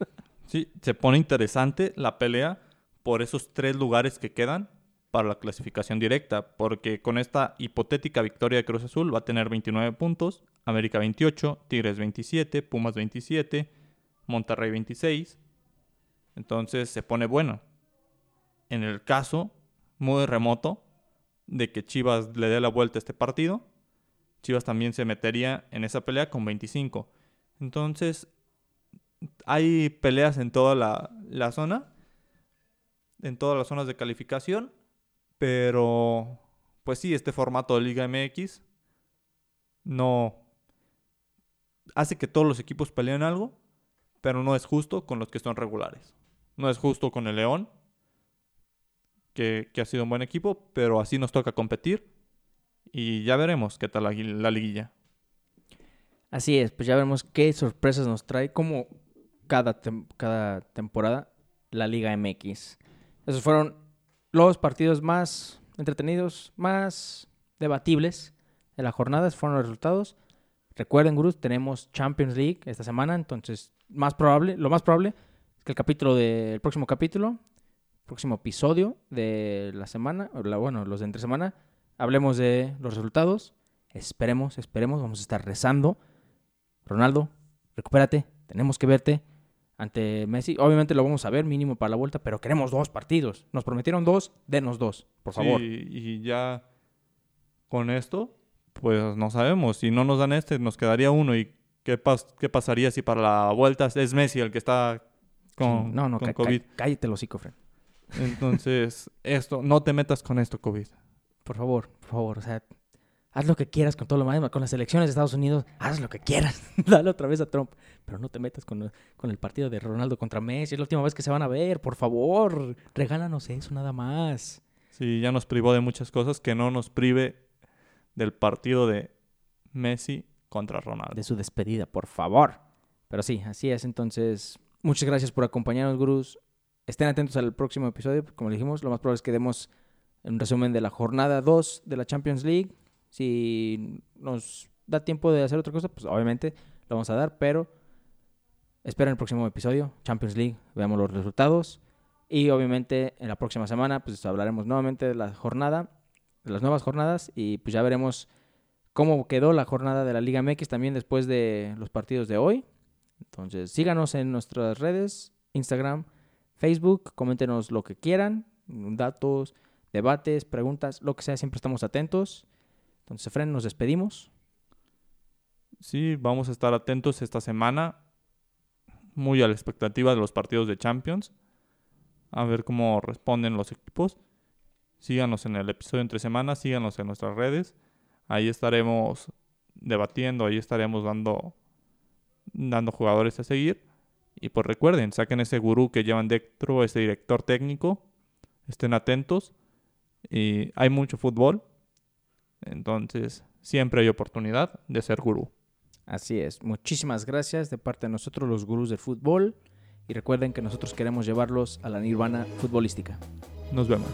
B: Sí, se pone interesante la pelea por esos tres lugares que quedan para la clasificación directa, porque con esta hipotética victoria de Cruz Azul va a tener 29 puntos, América 28, Tigres 27, Pumas 27, Monterrey 26. Entonces se pone bueno. En el caso muy remoto de que Chivas le dé la vuelta a este partido, Chivas también se metería en esa pelea con 25. Entonces, hay peleas en toda la, la zona, en todas las zonas de calificación, pero pues sí, este formato de Liga MX no hace que todos los equipos peleen algo, pero no es justo con los que son regulares. No es justo con el León, que, que ha sido un buen equipo, pero así nos toca competir y ya veremos qué tal la, gui- la liguilla.
A: Así es, pues ya veremos qué sorpresas nos trae como cada, cada temporada la Liga MX. Esos fueron los partidos más entretenidos, más debatibles de la jornada. Esos fueron los resultados. Recuerden, Gurús, tenemos Champions League esta semana, entonces más probable, lo más probable que el capítulo del próximo capítulo, próximo episodio de la semana, o la, bueno, los de entre semana, hablemos de los resultados. Esperemos, esperemos, vamos a estar rezando. Ronaldo, recupérate, tenemos que verte ante Messi. Obviamente lo vamos a ver mínimo para la vuelta, pero queremos dos partidos. Nos prometieron dos, denos dos, por favor.
B: Sí, y ya con esto, pues no sabemos. Si no nos dan este, nos quedaría uno. ¿Y qué, pas- qué pasaría si para la vuelta es Messi el que está con,
A: no, no,
B: con COVID?
A: cállate el hocico.
B: Entonces, esto, no te metas con esto, COVID.
A: Por favor, por favor, o sea, haz lo que quieras con todo lo demás, con las elecciones de Estados Unidos, haz lo que quieras, dale otra vez a Trump, pero no te metas con, con el partido de Ronaldo contra Messi, es la última vez que se van a ver, por favor, regálanos eso nada más.
B: Sí, ya nos privó de muchas cosas que no nos prive del partido de Messi contra Ronaldo.
A: de su despedida, por favor. Pero sí, así es. Entonces, muchas gracias por acompañarnos, gurús. Estén atentos al próximo episodio. Como dijimos, lo más probable es que demos un resumen de la jornada 2 de la Champions League. Si nos da tiempo de hacer otra cosa, pues obviamente lo vamos a dar, pero esperen el próximo episodio, Champions League, veamos los resultados. Y obviamente en la próxima semana, pues hablaremos nuevamente de la jornada, de las nuevas jornadas, y pues ya veremos cómo quedó la jornada de la Liga MX también después de los partidos de hoy. Entonces, síganos en nuestras redes, Instagram, Facebook, coméntenos lo que quieran, datos, debates, preguntas, lo que sea, siempre estamos atentos. Entonces, Fren, nos despedimos.
B: Sí, vamos a estar atentos esta semana, muy a la expectativa de los partidos de Champions, a ver cómo responden los equipos. Síganos en el episodio entre semanas, síganos en nuestras redes, ahí estaremos debatiendo, ahí estaremos dando, dando jugadores a seguir. Y pues recuerden, saquen ese gurú que llevan dentro, ese director técnico, estén atentos. Y hay mucho fútbol, entonces siempre hay oportunidad de ser gurú.
A: Así es. Muchísimas gracias de parte de nosotros, los gurús del fútbol. Y recuerden que nosotros queremos llevarlos a la nirvana futbolística.
B: Nos vemos.